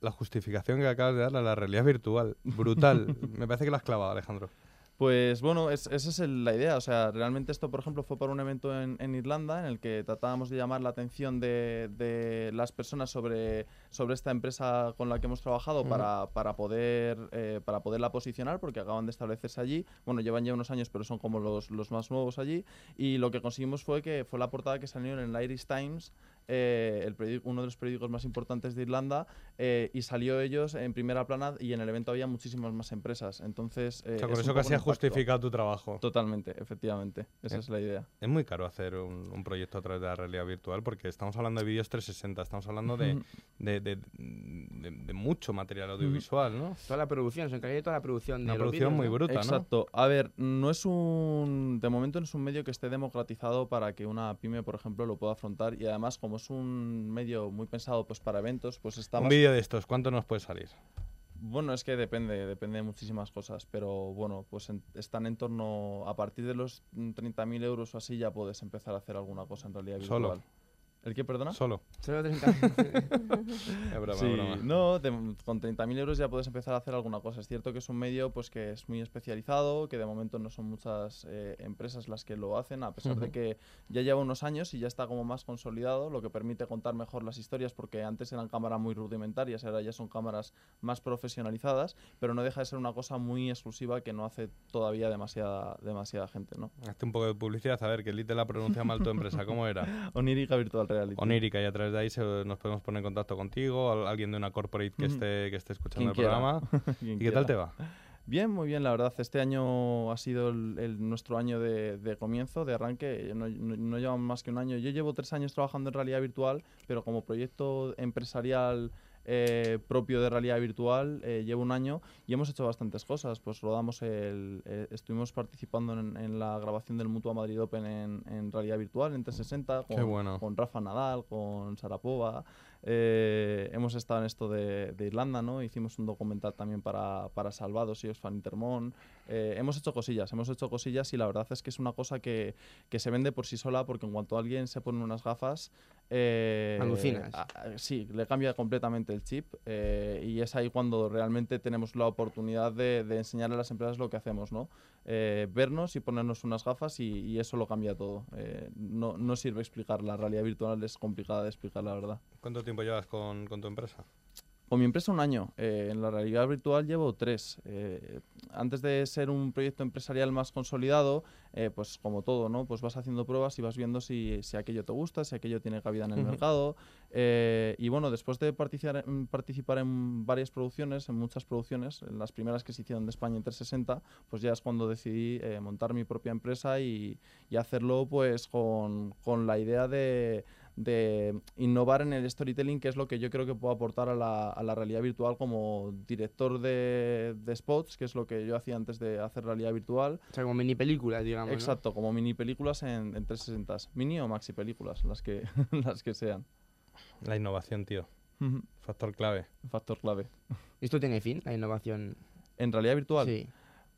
la justificación que acabas de darle a la realidad virtual. Brutal. me parece que lo has clavado, Alejandro. Pues bueno, es- esa es el- la idea. O sea, realmente esto, por ejemplo, fue para un evento en, en Irlanda en el que tratábamos de llamar la atención de, de las personas sobre, sobre esta empresa con la que hemos trabajado Ujú. para, para, poder, eh, para poderla posicionar, porque acaban de establecerse allí. Bueno, llevan ya unos años, pero son como los, los más nuevos allí. Y lo que conseguimos fue que fue la portada que salió en el Irish Times, eh, el periódico- uno de los periódicos más importantes de Irlanda, eh, y salió ellos en primera plana y en el evento había muchísimas más empresas. Entonces, eh, O sea, es con eso casi has impacto. justificado tu trabajo. Totalmente, efectivamente. Esa Eh, es la idea. Es muy caro hacer un, un proyecto a través de la realidad virtual porque estamos hablando de vídeos 360, estamos hablando de, de- de- de- de mucho material audiovisual, ¿no? Toda la producción, se encarga de toda la producción de Una los producción vídeos, muy ¿no? bruta, ¿no? Exacto. A ver, no es un. De momento no es un medio que esté democratizado para que una pyme, por ejemplo, lo pueda afrontar. Y además, como es un medio muy pensado pues para eventos, pues está Un más. vídeo de estos, ¿cuánto nos puede salir? Bueno, es que depende, depende de muchísimas cosas, pero bueno, pues en- están en torno, a partir de los mm, 30.000 euros o así ya puedes empezar a hacer alguna cosa en realidad Solo. ¿El qué, perdona? Solo. Solo 30. Es broma, Sí, broma. no, de- con 30.000 euros ya puedes empezar a hacer alguna cosa. Es cierto que es un medio pues que es muy especializado, que de momento no son muchas eh, empresas las que lo hacen, a pesar de Ujú. que ya lleva unos años y ya está como más consolidado, lo que permite contar mejor las historias, porque antes eran cámaras muy rudimentarias, ahora ya son cámaras más profesionalizadas, pero no deja de ser una cosa muy exclusiva que no hace todavía demasiada, demasiada gente, ¿no? Hazte un poco de publicidad, a ver, que Lite la pronuncia mal tu empresa, ¿cómo era? Onírica Virtual Reality. Onírica, y a través de ahí se- nos podemos poner en contacto contigo, al- alguien de una corporate que esté, que esté escuchando el quiera. programa. ¿Y qué tal te va? Bien, muy bien, la verdad. Este año ha sido el, el- nuestro año de, de comienzo, de arranque. No, no, no llevamos más que un año. Yo llevo tres años trabajando en realidad virtual, pero como proyecto empresarial eh, propio de realidad virtual eh, llevo un año y hemos hecho bastantes cosas. Pues rodamos el, eh, estuvimos participando en, en la grabación del Mutua Madrid Open en, en realidad virtual, en 360, Qué con, bueno. con Rafa Nadal, con Sarapova. Eh, hemos estado en esto de, de Irlanda, ¿no? Hicimos un documental también para, para Salvados y Fan Intermón. Eh, hemos hecho cosillas, hemos hecho cosillas y la verdad es que es una cosa que, que se vende por sí sola porque en cuanto alguien se pone unas gafas... eh, Alucinas. sí, le cambia completamente el chip eh, y es ahí cuando realmente tenemos la oportunidad de, de enseñarle a las empresas lo que hacemos, ¿no? Eh, vernos y ponernos unas gafas y, eso lo cambia todo. Eh, no, no sirve explicar, la realidad virtual es complicada de explicar, la verdad. ¿Cuánto tiempo llevas con, con tu empresa? Con mi empresa un año. Eh, en la realidad virtual llevo tres. Eh, antes de ser un proyecto empresarial más consolidado, eh, pues como todo, ¿no? Pues vas haciendo pruebas y vas viendo si, si aquello te gusta, si aquello tiene cabida en el Ujú. mercado. Eh, y bueno, después de participar en, participar en varias producciones, en muchas producciones, en las primeras que se hicieron de España en 360, pues ya es cuando decidí eh, montar mi propia empresa y, y hacerlo pues con, con la idea de, de innovar en el storytelling, que es lo que yo creo que puedo aportar a la, a la realidad virtual como director de, de spots, que es lo que yo hacía antes de hacer realidad virtual. O sea, como mini películas, digamos. ¿no? Exacto, como mini películas en, en 360. Mini o maxi películas, las que, las que sean. La innovación, tío. Factor clave. Factor clave. ¿Esto tiene fin, la innovación? ¿En realidad virtual? Sí.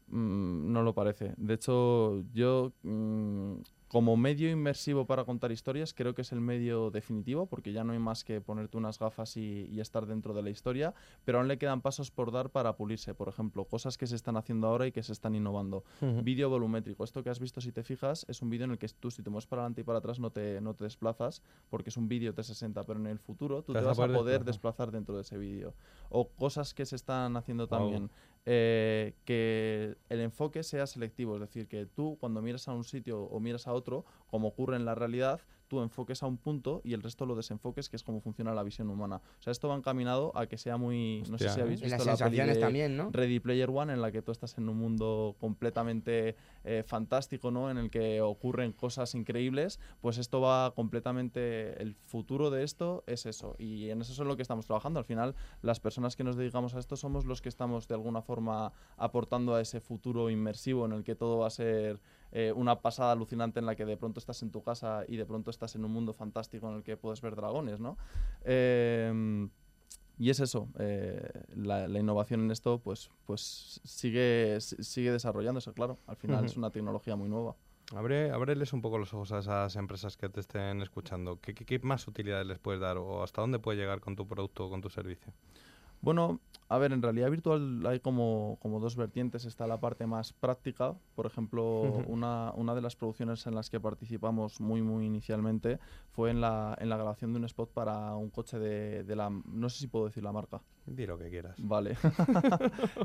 Mm, no lo parece. De hecho, yo mm, como medio inmersivo para contar historias creo que es el medio definitivo porque ya no hay más que ponerte unas gafas y, y estar dentro de la historia, pero aún le quedan pasos por dar para pulirse. Por ejemplo, cosas que se están haciendo ahora y que se están innovando. Ujú. Vídeo volumétrico. Esto que has visto, si te fijas, es un vídeo en el que tú si te mueves para adelante y para atrás no te, no te desplazas porque es un vídeo 360, pero en el futuro tú Te te, vas a vas a poder desplazar. dentro de ese vídeo. O cosas que se están haciendo también eh, que el enfoque sea selectivo, es decir, que tú cuando miras a un sitio o miras a otro, como ocurre en la realidad, tú enfoques a un punto y el resto lo desenfoques, que es como funciona la visión humana. O sea, esto va encaminado a que sea muy... no sé si ¿eh? habéis Y visto las la peli sensaciones de también, ¿no? Ready Player One, en la que tú estás en un mundo completamente eh, fantástico, ¿no? En el que ocurren cosas increíbles, pues esto va completamente... El futuro de esto es eso, y en eso es en lo que estamos trabajando. Al final, las personas que nos dedicamos a esto somos los que estamos de alguna forma aportando a ese futuro inmersivo en el que todo va a ser eh, una pasada alucinante en la que de pronto estás en tu casa y de pronto estás en un mundo fantástico en el que puedes ver dragones, ¿no? Em, y es eso, eh, la, la innovación en esto pues, pues sigue, si- sigue desarrollándose, claro. Al final es una tecnología muy nueva. Abre, ábreles un poco los ojos a esas empresas que te estén escuchando. ¿Qué, qué, qué más utilidades les puedes dar o hasta dónde puedes llegar con tu producto o con tu servicio? Bueno, a ver, en realidad virtual hay como, como dos vertientes. Está la parte más práctica. Por ejemplo, Ujú. una, una de las producciones en las que participamos muy, muy inicialmente fue en la, en la grabación de un spot para un coche de, de la... No sé si puedo decir la marca. Di lo que quieras. Vale.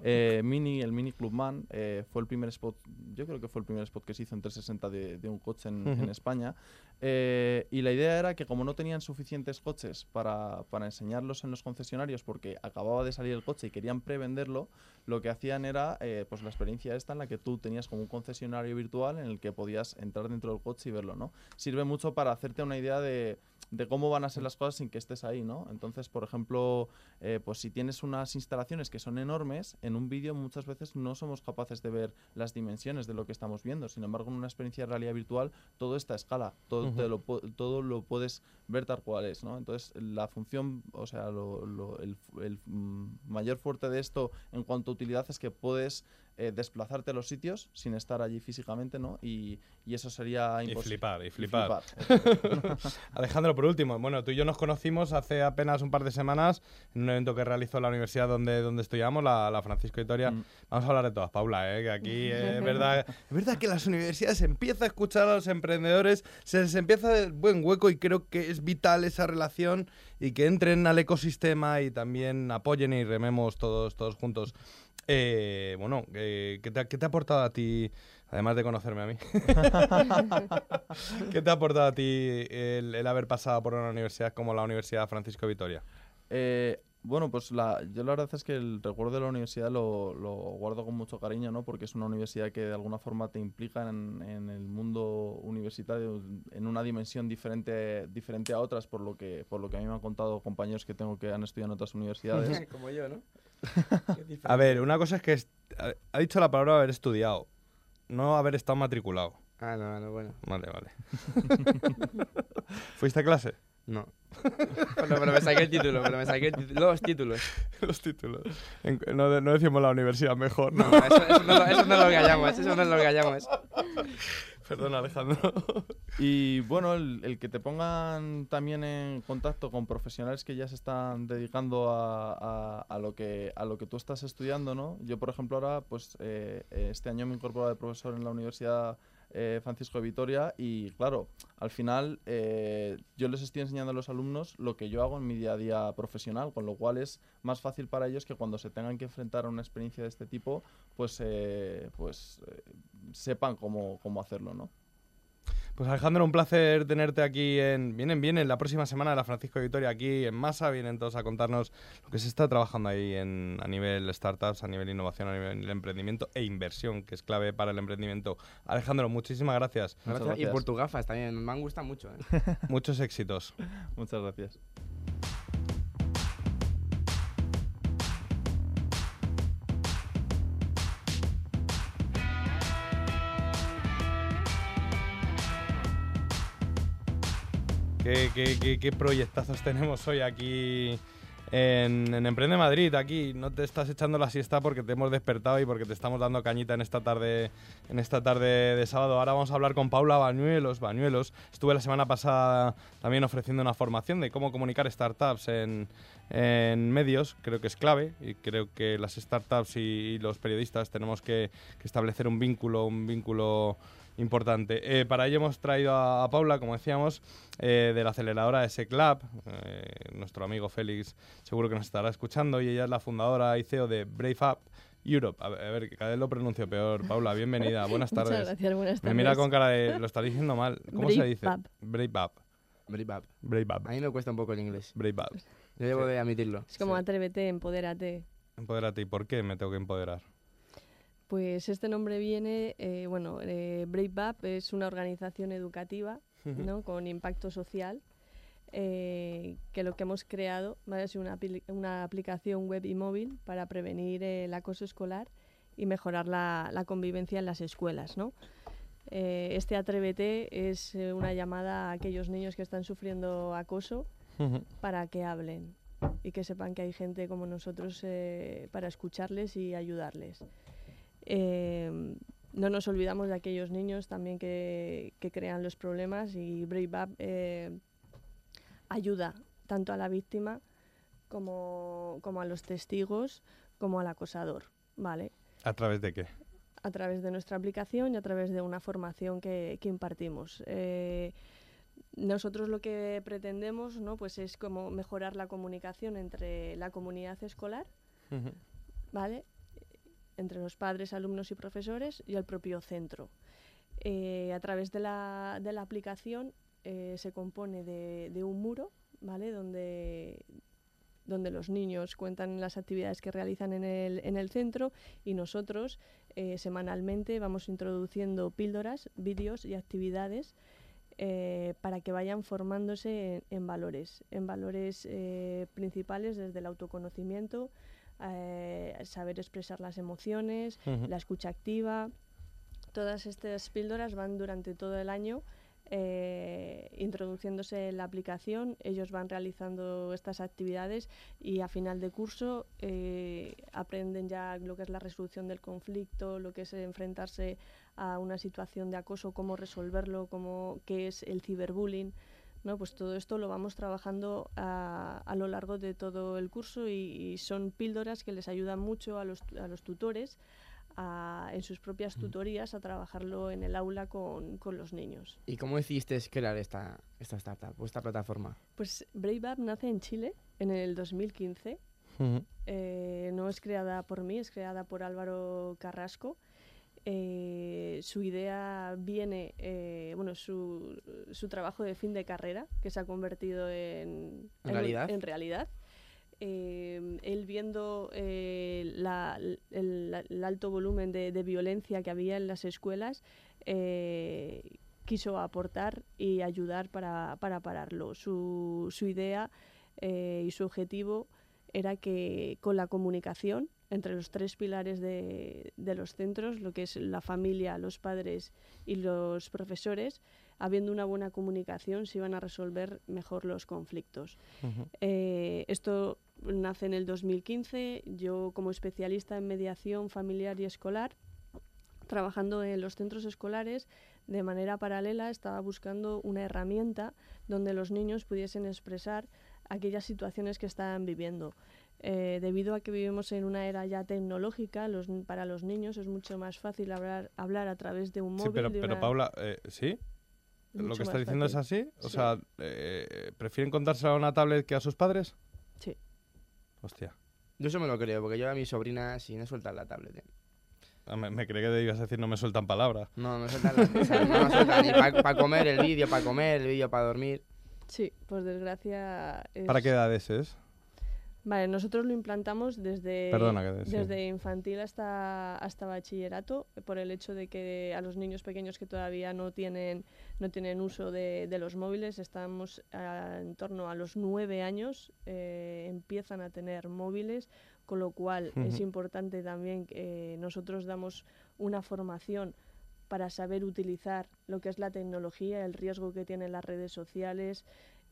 Eh, Mini, el Mini Clubman eh, fue el primer spot, yo creo que fue el primer spot que se hizo en 360 de, de un coche en, en Ujú. España. Eh, y la idea era que como no tenían suficientes coches para, para enseñarlos en los concesionarios porque acababa de salir el coche y querían prevenderlo, lo que hacían era eh, pues la experiencia esta en la que tú tenías como un concesionario virtual en el que podías entrar dentro del coche y verlo, ¿no? Sirve mucho para hacerte una idea de de cómo van a ser las cosas sin que estés ahí, ¿no? Entonces, por ejemplo, eh, pues si tienes unas instalaciones que son enormes, en un vídeo muchas veces no somos capaces de ver las dimensiones de lo que estamos viendo. Sin embargo, en una experiencia de realidad virtual, todo está a escala, todo, te lo, todo lo puedes ver tal cual es, ¿no? Entonces, la función, o sea, lo- lo- el, el, mm, mayor fuerte de esto en cuanto a utilidad es que puedes eh, desplazarte a los sitios sin estar allí físicamente, ¿no? Y, y eso sería Y imposible. flipar, y flipar. flipar. Alejandro, por último, bueno, tú y yo nos conocimos hace apenas un par de semanas en un evento que realizó la universidad donde, donde estudiamos, la, la Francisco Vitoria. Mm. Vamos a hablar de todas, Paula, ¿eh? que aquí eh, es verdad, es verdad que las universidades se empieza a escuchar a los emprendedores, se les empieza el buen hueco y creo que es vital esa relación y que entren al ecosistema y también apoyen y rememos todos, todos juntos. Eh, bueno, eh, ¿qué, te, ha- qué te ha aportado a ti, además de conocerme a mí? ¿Qué te ha aportado a ti el, el haber pasado por una universidad como la Universidad Francisco Vitoria? Eh, bueno, pues la, yo la verdad es que el recuerdo de la universidad lo, lo guardo con mucho cariño, ¿no? Porque es una universidad que de alguna forma te implica en, en el mundo universitario en una dimensión diferente, diferente a otras, por lo que por lo que a mí me han contado compañeros que tengo que han estudiado en otras universidades. Como yo, ¿no? A ver, una cosa es que est- ha- dicho la palabra haber estudiado, no haber estado matriculado. Ah, no, no, bueno. Vale, vale. ¿Fuiste a clase? No. Pero, pero me saqué el título, pero me saqué el título- los títulos. Los títulos. En- no, de- no decimos la universidad mejor, ¿no? No, eso, eso no, lo- eso no lo callamos, eso no lo callamos. Perdón, Alejandro. Y bueno, el, que te pongan también en contacto con profesionales que ya se están dedicando a, lo, que, a lo que tú estás estudiando, ¿no? Yo, por ejemplo, ahora, pues eh, este año me he incorporado de profesor en la Universidad eh, Francisco de Vitoria y, claro, al final eh, yo les estoy enseñando a los alumnos lo que yo hago en mi día a día profesional, con lo cual es más fácil para ellos que cuando se tengan que enfrentar a una experiencia de este tipo, pues, eh, pues eh, sepan cómo, cómo hacerlo, ¿no? Pues Alejandro, un placer tenerte aquí en... Vienen, vienen la próxima semana de la Francisco de Vitoria aquí en masa, vienen todos a contarnos lo que se está trabajando ahí en, a nivel startups, a nivel innovación, a nivel emprendimiento e inversión, que es clave para el emprendimiento. Alejandro, muchísimas gracias. Gracias. gracias. Y por tus gafas también, me han gustado mucho. ¿eh? Muchos éxitos. Muchas gracias. ¿Qué, proyectazos tenemos hoy aquí en, en Emprende Madrid? Aquí no te estás echando la siesta porque te hemos despertado y porque te estamos dando cañita en esta tarde, en esta tarde de sábado. Ahora vamos a hablar con Paula Bañuelos. Bañuelos. Estuve la semana pasada también ofreciendo una formación de cómo comunicar startups en, en medios. Creo que es clave y creo que las startups y, los periodistas tenemos que, que establecer un vínculo, un vínculo importante. Eh, para ello hemos traído a, a Paula, como decíamos, eh, de la aceleradora S-Club. Eh, nuestro amigo Félix seguro que nos estará escuchando y ella es la fundadora y CEO de Brave Up Europe. A ver, a ver, que cada vez lo pronuncio peor. Paula, bienvenida. Buenas Muchas tardes. gracias, buenas Me mira tardes. con cara de... Lo está diciendo mal. ¿Cómo se Brave dice? Up. Brave Up. Brave up. Brave Up. A mí me cuesta un poco el inglés. Brave Up. Yo debo de admitirlo. Es como atrévete, empodérate. Empodérate. ¿Y por qué me tengo que empoderar? Pues este nombre viene, eh, bueno, eh, Brave Up es una organización educativa ¿no? con impacto social eh, que lo que hemos creado ¿vale? es una, apli- una aplicación web y móvil para prevenir eh, el acoso escolar y mejorar la, la convivencia en las escuelas. ¿no? Este Atrévete es una llamada a aquellos niños que están sufriendo acoso para que hablen y que sepan que hay gente como nosotros para escucharles y ayudarles. Eh, no nos olvidamos de aquellos niños también que, que crean los problemas y Brave Up eh, ayuda tanto a la víctima como, como a los testigos como al acosador, ¿vale? ¿A través de qué? a través de nuestra aplicación y a través de una formación que, que impartimos. Eh, nosotros lo que pretendemos ¿no? pues es como mejorar la comunicación entre la comunidad escolar, ¿vale? Entre los padres, alumnos y profesores y el propio centro. Eh, a través de la, de la aplicación eh, se compone de, un muro, ¿vale? Donde, donde los niños cuentan las actividades que realizan en el, en el centro y nosotros eh, semanalmente vamos introduciendo píldoras, vídeos y actividades para que vayan formándose en, valores, en valores principales desde el autoconocimiento, eh, saber expresar las emociones, la escucha activa. Todas estas píldoras van durante todo el año introduciéndose en la aplicación, ellos van realizando estas actividades y a final de curso aprenden ya lo que es la resolución del conflicto, lo que es enfrentarse a una situación de acoso, cómo resolverlo, cómo, qué es el ciberbullying. ¿No? Pues todo esto lo vamos trabajando a, a lo largo de todo el curso y, son píldoras que les ayudan mucho a los, a los tutores a, en sus propias tutorías a trabajarlo en el aula con, con, los niños. ¿Y cómo decidiste crear esta, esta startup o esta plataforma? Pues Brave nace en Chile en el 2015. Eh, no es creada por mí, es creada por Álvaro Carrasco eh, su idea viene, eh, bueno, su, su, trabajo de fin de carrera, que se ha convertido en, realidad. En, realidad. Eh, él viendo la, el, alto volumen de, violencia que había en las escuelas, quiso aportar y ayudar para, para pararlo. Su, su idea y su objetivo era que con la comunicación entre los tres pilares de, los centros, lo que es la familia, los padres y los profesores, habiendo una buena comunicación se iban a resolver mejor los conflictos. Eh, esto nace en el 2015, yo como especialista en mediación familiar y escolar, trabajando en los centros escolares, de manera paralela estaba buscando una herramienta donde los niños pudiesen expresar aquellas situaciones que estaban viviendo. Eh, debido a que vivimos en una era ya tecnológica, los, para los niños es mucho más fácil hablar, hablar a través de un móvil. Sí, pero, pero Paula, eh, ¿sí? ¿Lo que está diciendo es así? O sea, eh, ¿prefieren contárselo a una tablet que a sus padres? Sí. Hostia. Yo eso me lo creo, porque yo a mi sobrina si no sueltan la tablet. Ah, me, me creí que ibas a decir no me sueltan palabras. No, no sueltan, la, no sueltan ni para comer el vídeo, para comer el vídeo, para dormir. Sí, por desgracia. ¿Para qué edades es? Vale, nosotros lo implantamos desde, desde infantil hasta, hasta bachillerato, por el hecho de que a los niños pequeños que todavía no tienen, no tienen uso de, de los móviles, estamos en torno a los nueve años, eh, empiezan a tener móviles, con lo cual es importante también que nosotros damos una formación para saber utilizar lo que es la tecnología, el riesgo que tienen las redes sociales,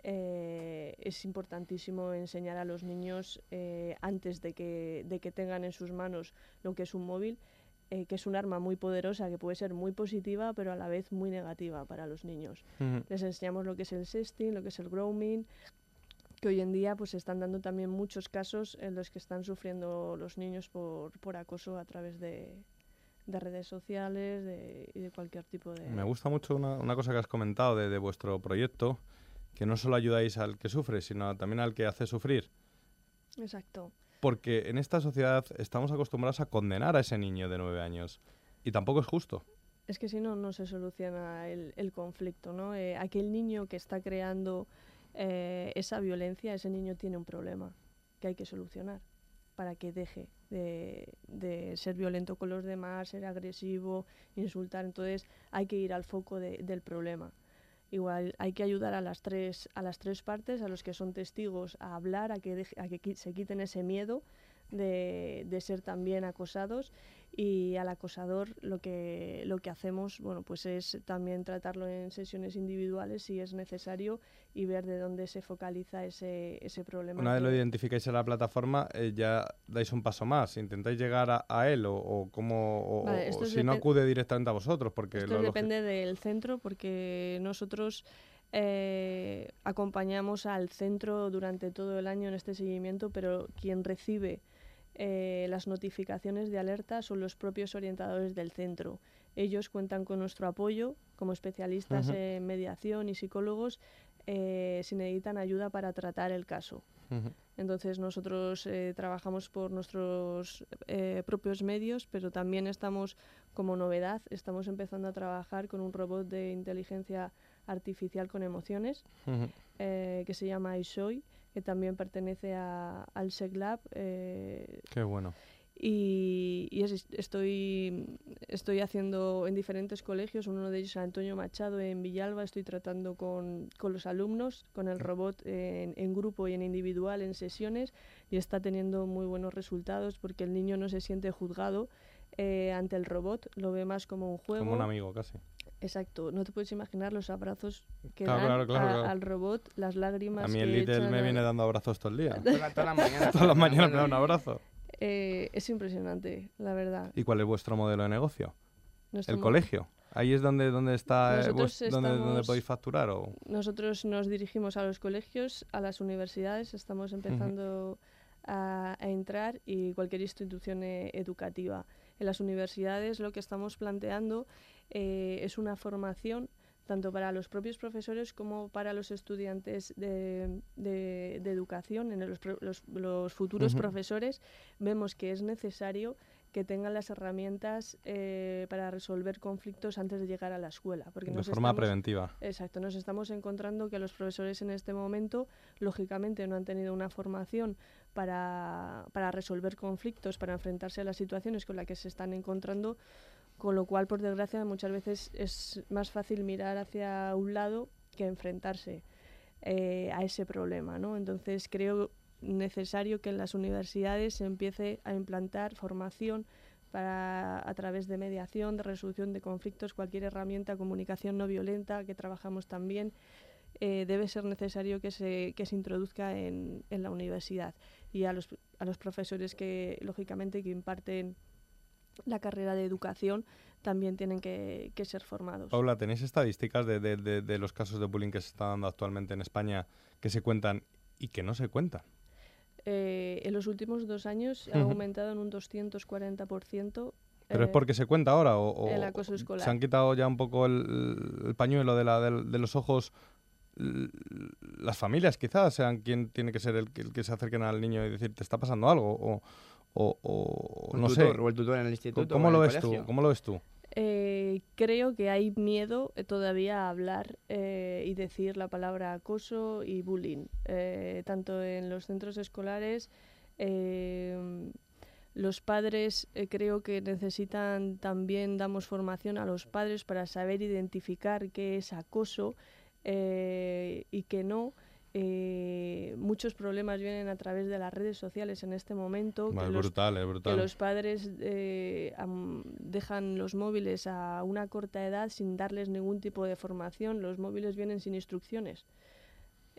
eh, es importantísimo enseñar a los niños eh, antes de que, de que tengan en sus manos lo que es un móvil, eh, que es un arma muy poderosa, que puede ser muy positiva, pero a la vez muy negativa para los niños. Les enseñamos lo que es el sexting, lo que es el grooming, que hoy en día pues están dando también muchos casos en los que están sufriendo los niños por, por acoso a través de, de redes sociales y de cualquier tipo de... Me gusta mucho una, una cosa que has comentado de, de vuestro proyecto, que no solo ayudáis al que sufre, sino también al que hace sufrir. Exacto. Porque en esta sociedad estamos acostumbrados a condenar a ese niño de nueve años y tampoco es justo. Es que si no, no se soluciona el, conflicto, ¿no? Eh, aquel niño que está creando eh, esa violencia, ese niño tiene un problema que hay que solucionar para que deje de, ser violento con los demás, ser agresivo, insultar. Entonces hay que ir al foco del problema. Igual hay que ayudar a las tres, a las tres partes, a los que son testigos, a hablar, a que, a que se quiten ese miedo de, de, ser también acosados y al acosador lo que, lo que hacemos bueno, pues es también tratarlo en sesiones individuales si es necesario y ver de dónde se focaliza ese, ese problema. Una vez lo identificáis en la plataforma, eh, ya dais un paso más, intentáis llegar a, él o, o, cómo, o, si no acude directamente a vosotros. Porque esto depende del centro porque nosotros... Eh, acompañamos al centro durante todo el año en este seguimiento, pero quien recibe eh, las notificaciones de alerta son los propios orientadores del centro. Ellos cuentan con nuestro apoyo como especialistas en mediación y psicólogos eh, si necesitan ayuda para tratar el caso. Entonces nosotros eh, trabajamos por nuestros propios medios, pero también estamos como novedad, estamos empezando a trabajar con un robot de inteligencia artificial con emociones que se llama iSoy que también pertenece a, al SEGLAB. Eh, Qué bueno. Y, estoy estoy haciendo en diferentes colegios, uno de ellos es Antonio Machado en Villalba, estoy tratando con, con los alumnos, con el robot en, en, grupo y en individual, en sesiones, y está teniendo muy buenos resultados porque el niño no se siente juzgado eh, ante el robot, lo ve más como un juego. Como un amigo, casi. Exacto, no te puedes imaginar los abrazos que Claro, dan claro, claro, a- claro. al robot, las lágrimas A mí que el Little echan me a- viene dando abrazos todo el día. Todas las mañanas. Todas las mañanas me da un abrazo. Eh, es impresionante, la verdad. ¿Y cuál es vuestro modelo de negocio? Nuestro ¿El mo- colegio? ¿Ahí es donde, donde está eh, Nosotros vues- donde, donde estamos- podéis facturar? O... Nosotros nos dirigimos a los colegios, a las universidades, estamos empezando a, a entrar y cualquier institución eh, educativa. En las universidades lo que estamos planteando eh, es una formación tanto para los propios profesores como para los estudiantes de, de- de educación, en los, los- los futuros profesores, vemos que es necesario que tengan las herramientas eh, para resolver conflictos antes de llegar a la escuela. Porque De nos forma estamos- preventiva. Exacto, nos estamos encontrando que los profesores en este momento, lógicamente, no han tenido una formación para, para resolver conflictos, para enfrentarse a las situaciones con las que se están encontrando, con lo cual, por desgracia, muchas veces es más fácil mirar hacia un lado que enfrentarse eh, a ese problema, ¿no? Entonces, creo necesario que en las universidades se empiece a implantar formación para a través de mediación, de resolución de conflictos, cualquier herramienta, comunicación no violenta que trabajamos también, eh, debe ser necesario que se, que se introduzca en, en la universidad y a los, a los profesores que, lógicamente, que imparten la carrera de educación también tienen que, que ser formados. Paula, ¿tenéis estadísticas de, de- de- de los casos de bullying que se está dando actualmente en España que se cuentan y que no se cuentan? Eh, en los últimos dos años ha aumentado en un 240%. ¿Pero es eh, porque se cuenta ahora o, o el acoso escolar. se han quitado ya un poco el, el pañuelo de, la, de los ojos? Las familias quizás sean quien tiene que ser el, que- el que se acerquen al niño y decir, ¿te está pasando algo? O, o- no tutor, sé. o el tutor en el instituto, ¿Cómo o en lo el ves tú? ¿Cómo lo ves tú? Eh, creo que hay miedo eh, todavía a hablar eh, y decir la palabra acoso y bullying, eh, tanto en los centros escolares. eh, los padres eh, creo que necesitan también, damos formación a los padres para saber identificar qué es acoso eh, y qué no. Eh, muchos problemas vienen a través de las redes sociales en este momento. Bueno, que es los- brutal, que brutal. los padres eh, am- dejan los móviles a una corta edad sin darles ningún tipo de formación. Los móviles vienen sin instrucciones.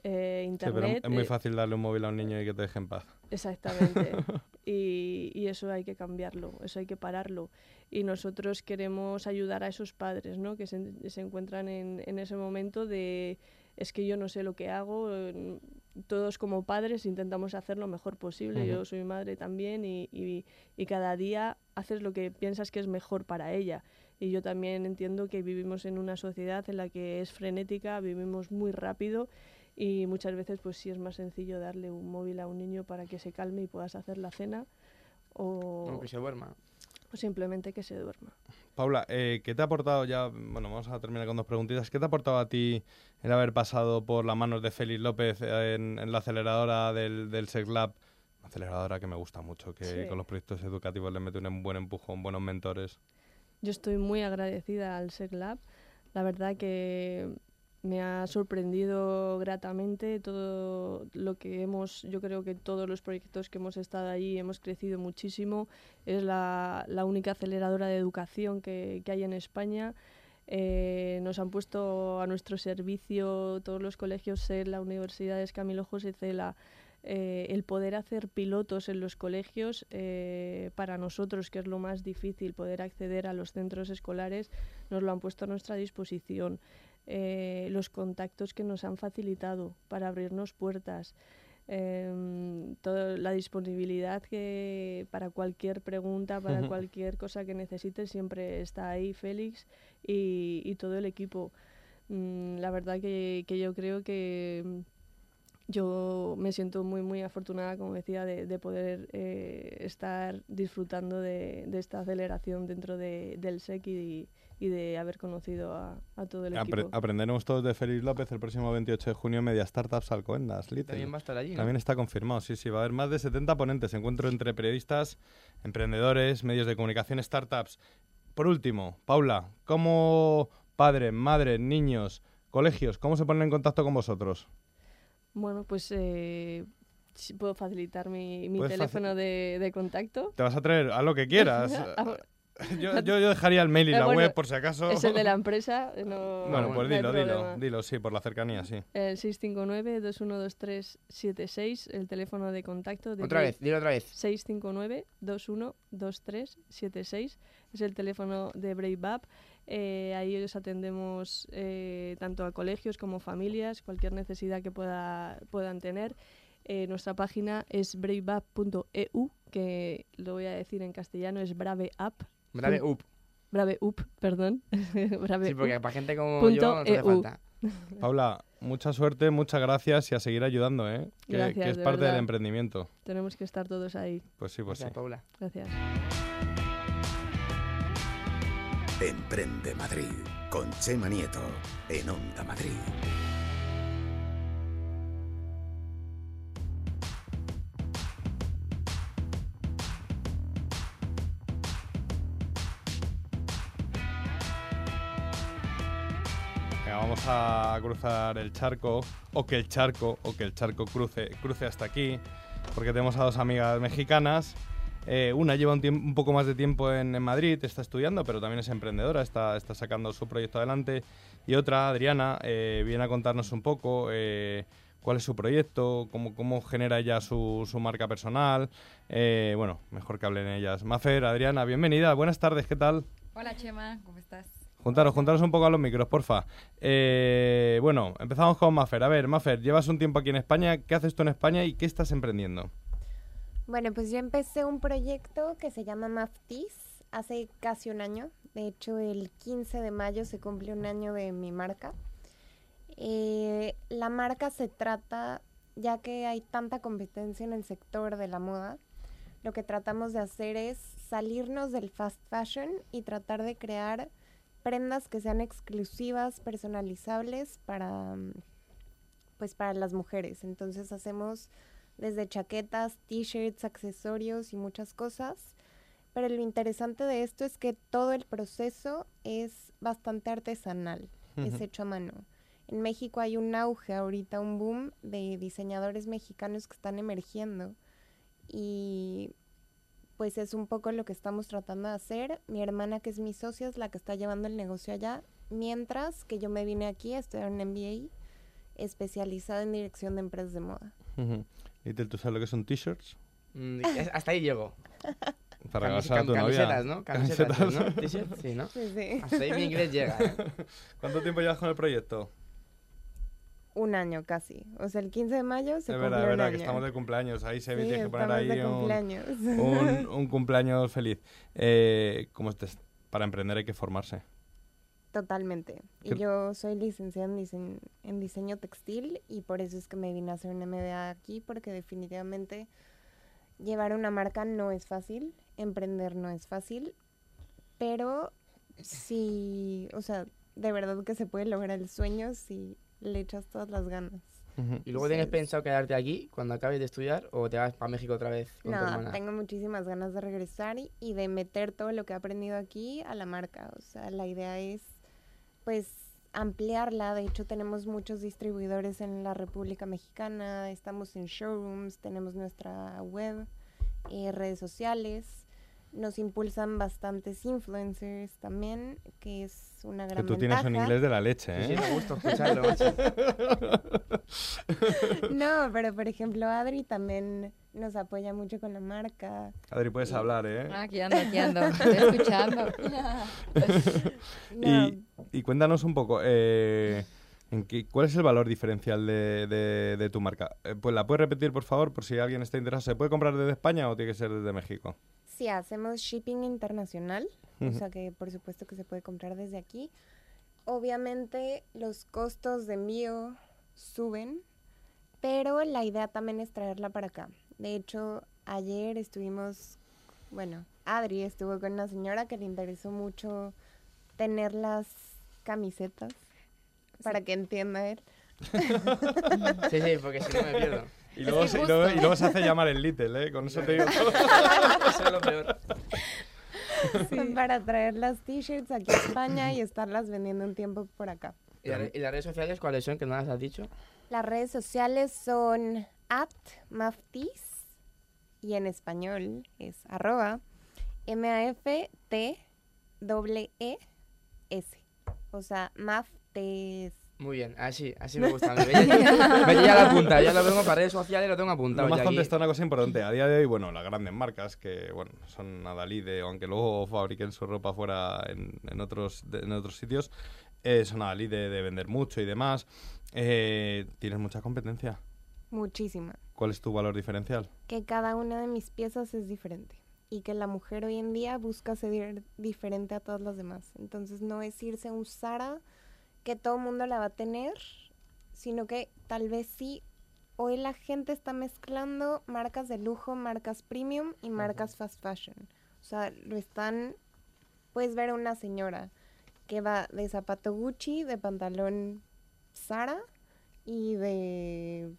Eh, Sí, pero internet. es muy eh, fácil darle un móvil a un niño y que te deje en paz. Exactamente. y, y eso hay que cambiarlo, eso hay que pararlo. Y nosotros queremos ayudar a esos padres ¿no? que se, se encuentran en, en ese momento de es que yo no sé lo que hago. eh, Todos como padres intentamos hacer lo mejor posible. Yo soy madre también y, y- y cada día haces lo que piensas que es mejor para ella. Y yo también entiendo que vivimos en una sociedad en la que es frenética, vivimos muy rápido y muchas veces pues sí es más sencillo darle un móvil a un niño para que se calme y puedas hacer la cena o, O que se duerma. O simplemente que se duerma. Paula, eh, ¿qué te ha aportado ya? Bueno, vamos a terminar con dos preguntitas. ¿Qué te ha aportado a ti el haber pasado por las manos de Félix López eh, en, en la aceleradora del, del Sex Lab? Una aceleradora que me gusta mucho, que Sí. con los proyectos educativos le mete un buen empujón, buenos mentores. Yo estoy muy agradecida al SECLab. La verdad que me ha sorprendido gratamente todo lo que hemos, yo creo que todos los proyectos que hemos estado allí hemos crecido muchísimo. Es la, la única aceleradora de educación que, que hay en España. Eh, nos han puesto a nuestro servicio todos los colegios, la Universidades Camilo José Cela, eh, el poder hacer pilotos en los colegios eh, para nosotros, que es lo más difícil, poder acceder a los centros escolares, nos lo han puesto a nuestra disposición. Eh, los contactos que nos han facilitado para abrirnos puertas. em, toda la disponibilidad que para cualquier pregunta, para cualquier cosa que necesites, siempre está ahí Félix y, y todo el equipo. Mm, la verdad que, que yo creo que mm, yo me siento muy, muy afortunada, como decía, de, de poder eh, estar disfrutando de, de esta aceleración dentro de, del SEC y, y de haber conocido a, a todo el Apre- equipo. aprenderemos todos de Félix López el próximo 28 de junio en Media Startups Alcobendas. Little. También va a estar allí, ¿no? También está confirmado, sí, sí. Va a haber más de 70 ponentes. Encuentro entre periodistas, emprendedores, medios de comunicación, startups. por último, Paula, ¿cómo padres, madres, niños, colegios, cómo se ponen en contacto con vosotros? Bueno, pues eh, puedo facilitar mi, teléfono de, de contacto. Te vas a traer a lo que quieras. yo, yo- yo dejaría el mail y Eh, la bueno, web por si acaso. Es el de la empresa. No, Bueno, pues no hay dilo, dilo, dilo, sí, por la cercanía, sí. El 659-212376, el teléfono de contacto. De Otra vez, dilo otra vez. 659-212376 es el teléfono de Brave Up. Eh, ahí os atendemos eh, tanto a colegios como familias, cualquier necesidad que pueda, puedan tener. Eh, nuestra página es braveup.eu, que lo voy a decir en castellano, es braveup. Braveup. Braveup, perdón. Sí, porque para gente como punto yo no te hace falta. Paula, mucha suerte, muchas gracias y a seguir ayudando, ¿eh? Que, Gracias, que es de parte del emprendimiento. Tenemos que estar todos ahí. Pues sí, pues Gracias, sí. Paula. Gracias. Emprende Madrid con Chema Nieto en Onda Madrid. A cruzar el charco, o que el charco, o que el charco cruce, cruce hasta aquí, porque tenemos a dos amigas mexicanas. Eh, una lleva un, un poco más de tiempo en, en Madrid, está estudiando, pero también es emprendedora, está, está sacando su proyecto adelante. Y otra, Adriana, eh, viene a contarnos un poco eh, cuál es su proyecto, cómo, cómo genera ella su, su marca personal. Eh, bueno, mejor que hablen ellas. Mafer, Adriana, bienvenida, buenas tardes, ¿qué tal? Hola Chema, ¿cómo estás? Juntaros, juntaros un poco a los micros, porfa. Eh, bueno, empezamos con Mafer. A ver, Mafer, llevas un tiempo aquí en España. ¿Qué haces tú en España y qué estás emprendiendo? Bueno, pues yo empecé un proyecto que se llama Maftis hace casi un año. De hecho, el 15 de mayo se cumple un año de mi marca. Eh, la marca se trata, ya que hay tanta competencia en el sector de la moda, lo que tratamos de hacer es salirnos del fast fashion y tratar de crear prendas que sean exclusivas, personalizables para, pues para las mujeres. Entonces hacemos desde chaquetas, t-shirts, accesorios y muchas cosas. Pero lo interesante de esto es que todo el proceso es bastante artesanal, es hecho a mano. En México hay un auge ahorita, un boom de diseñadores mexicanos que están emergiendo y pues es un poco lo que estamos tratando de hacer. Mi hermana, que es mi socia, es la que está llevando el negocio allá, mientras que yo me vine aquí a estudiar un MBA especializado en dirección de empresas de moda. ¿Y tú sabes lo que son t-shirts? Mm, hasta ahí llego. Para Camis- regalar a tu cam- novia. Camisetas, ¿no? Camisetas, Camisetas. ¿no? T-shirts, sí, ¿no? Sí, sí. Hasta ahí mi inglés llega, ¿eh? ¿Cuánto tiempo llevas con el proyecto? Un año casi. O sea, el 15 de mayo se es cumplió verdad, un verdad, año. que estamos de cumpleaños. Ahí se Sí, tiene que poner ahí de un, cumpleaños. un, un cumpleaños feliz. Eh, como este- para emprender hay que formarse. Totalmente. Y ¿Qué- yo soy licenciada en diseño, en diseño textil y por eso es que me vine a hacer un MBA aquí, porque definitivamente llevar una marca no es fácil, emprender no es fácil, pero sí, o sea, de verdad que se puede lograr el sueño si le echas todas las ganas. ¿Y luego tienes pensado quedarte aquí cuando acabes de estudiar o te vas para México otra vez con tu No, hermana? tengo muchísimas ganas de regresar y, y de meter todo lo que he aprendido aquí a la marca. O sea, la idea es, pues, ampliarla. De hecho, tenemos muchos distribuidores en la República Mexicana, estamos en showrooms, tenemos nuestra web, eh, redes sociales. Nos impulsan bastantes influencers también, que es una gran Que tú tienes un inglés de la leche, ¿eh? Sí, sí, me gusta escucharlo. No, pero por ejemplo, Adri también nos apoya mucho con la marca. Adri, puedes hablar, ¿eh? Ah, aquí ando, aquí ando. Estoy escuchando. No. Y, y cuéntanos un poco, eh, ¿en qué, ¿cuál es el valor diferencial de, de- de tu marca? Eh, pues la puedes repetir, por favor, por si alguien está interesado. ¿Se puede comprar desde España o tiene que ser desde México? Sí, hacemos shipping internacional, o sea que por supuesto que se puede comprar desde aquí. Obviamente los costos de envío suben, pero la idea también es traerla para acá. De hecho, ayer estuvimos, bueno, Adri estuvo con una señora que le interesó mucho tener las camisetas, para que entienda él. Sí, sí, porque si no me pierdo. Y luego, se, y luego- y luego se hace llamar el Little, ¿eh? Con eso te digo todo. Eso es lo peor. para traer las t-shirts aquí a España y estarlas vendiendo un tiempo por acá. ¿Y, la- y las redes sociales cuáles son? Que no las has dicho. Las redes sociales son at maftis y en español es arroba M-A-F-T-E-S. O sea, maftes. Muy bien, así, así me gusta. Me veía ya, ya la punta, ya lo tengo para redes sociales, lo tengo apuntado. Lo más contestado una cosa importante. A día de hoy, bueno, las grandes marcas que, bueno, son Adalide, aunque luego fabriquen su ropa fuera en, en otros, de- en otros sitios, eh, son Adalide de vender mucho y demás. Eh, ¿Tienes mucha competencia? Muchísima. ¿Cuál es tu valor diferencial? Que cada una de mis piezas es diferente. Y que la mujer hoy en día busca ser diferente a todas las demás. Entonces no es irse a un Zara que todo el mundo la va a tener, sino que tal vez sí. Hoy la gente está mezclando marcas de lujo, marcas premium y marcas fast fashion. O sea, lo están... Puedes ver a una señora que va de zapato Gucci, de pantalón Zara y de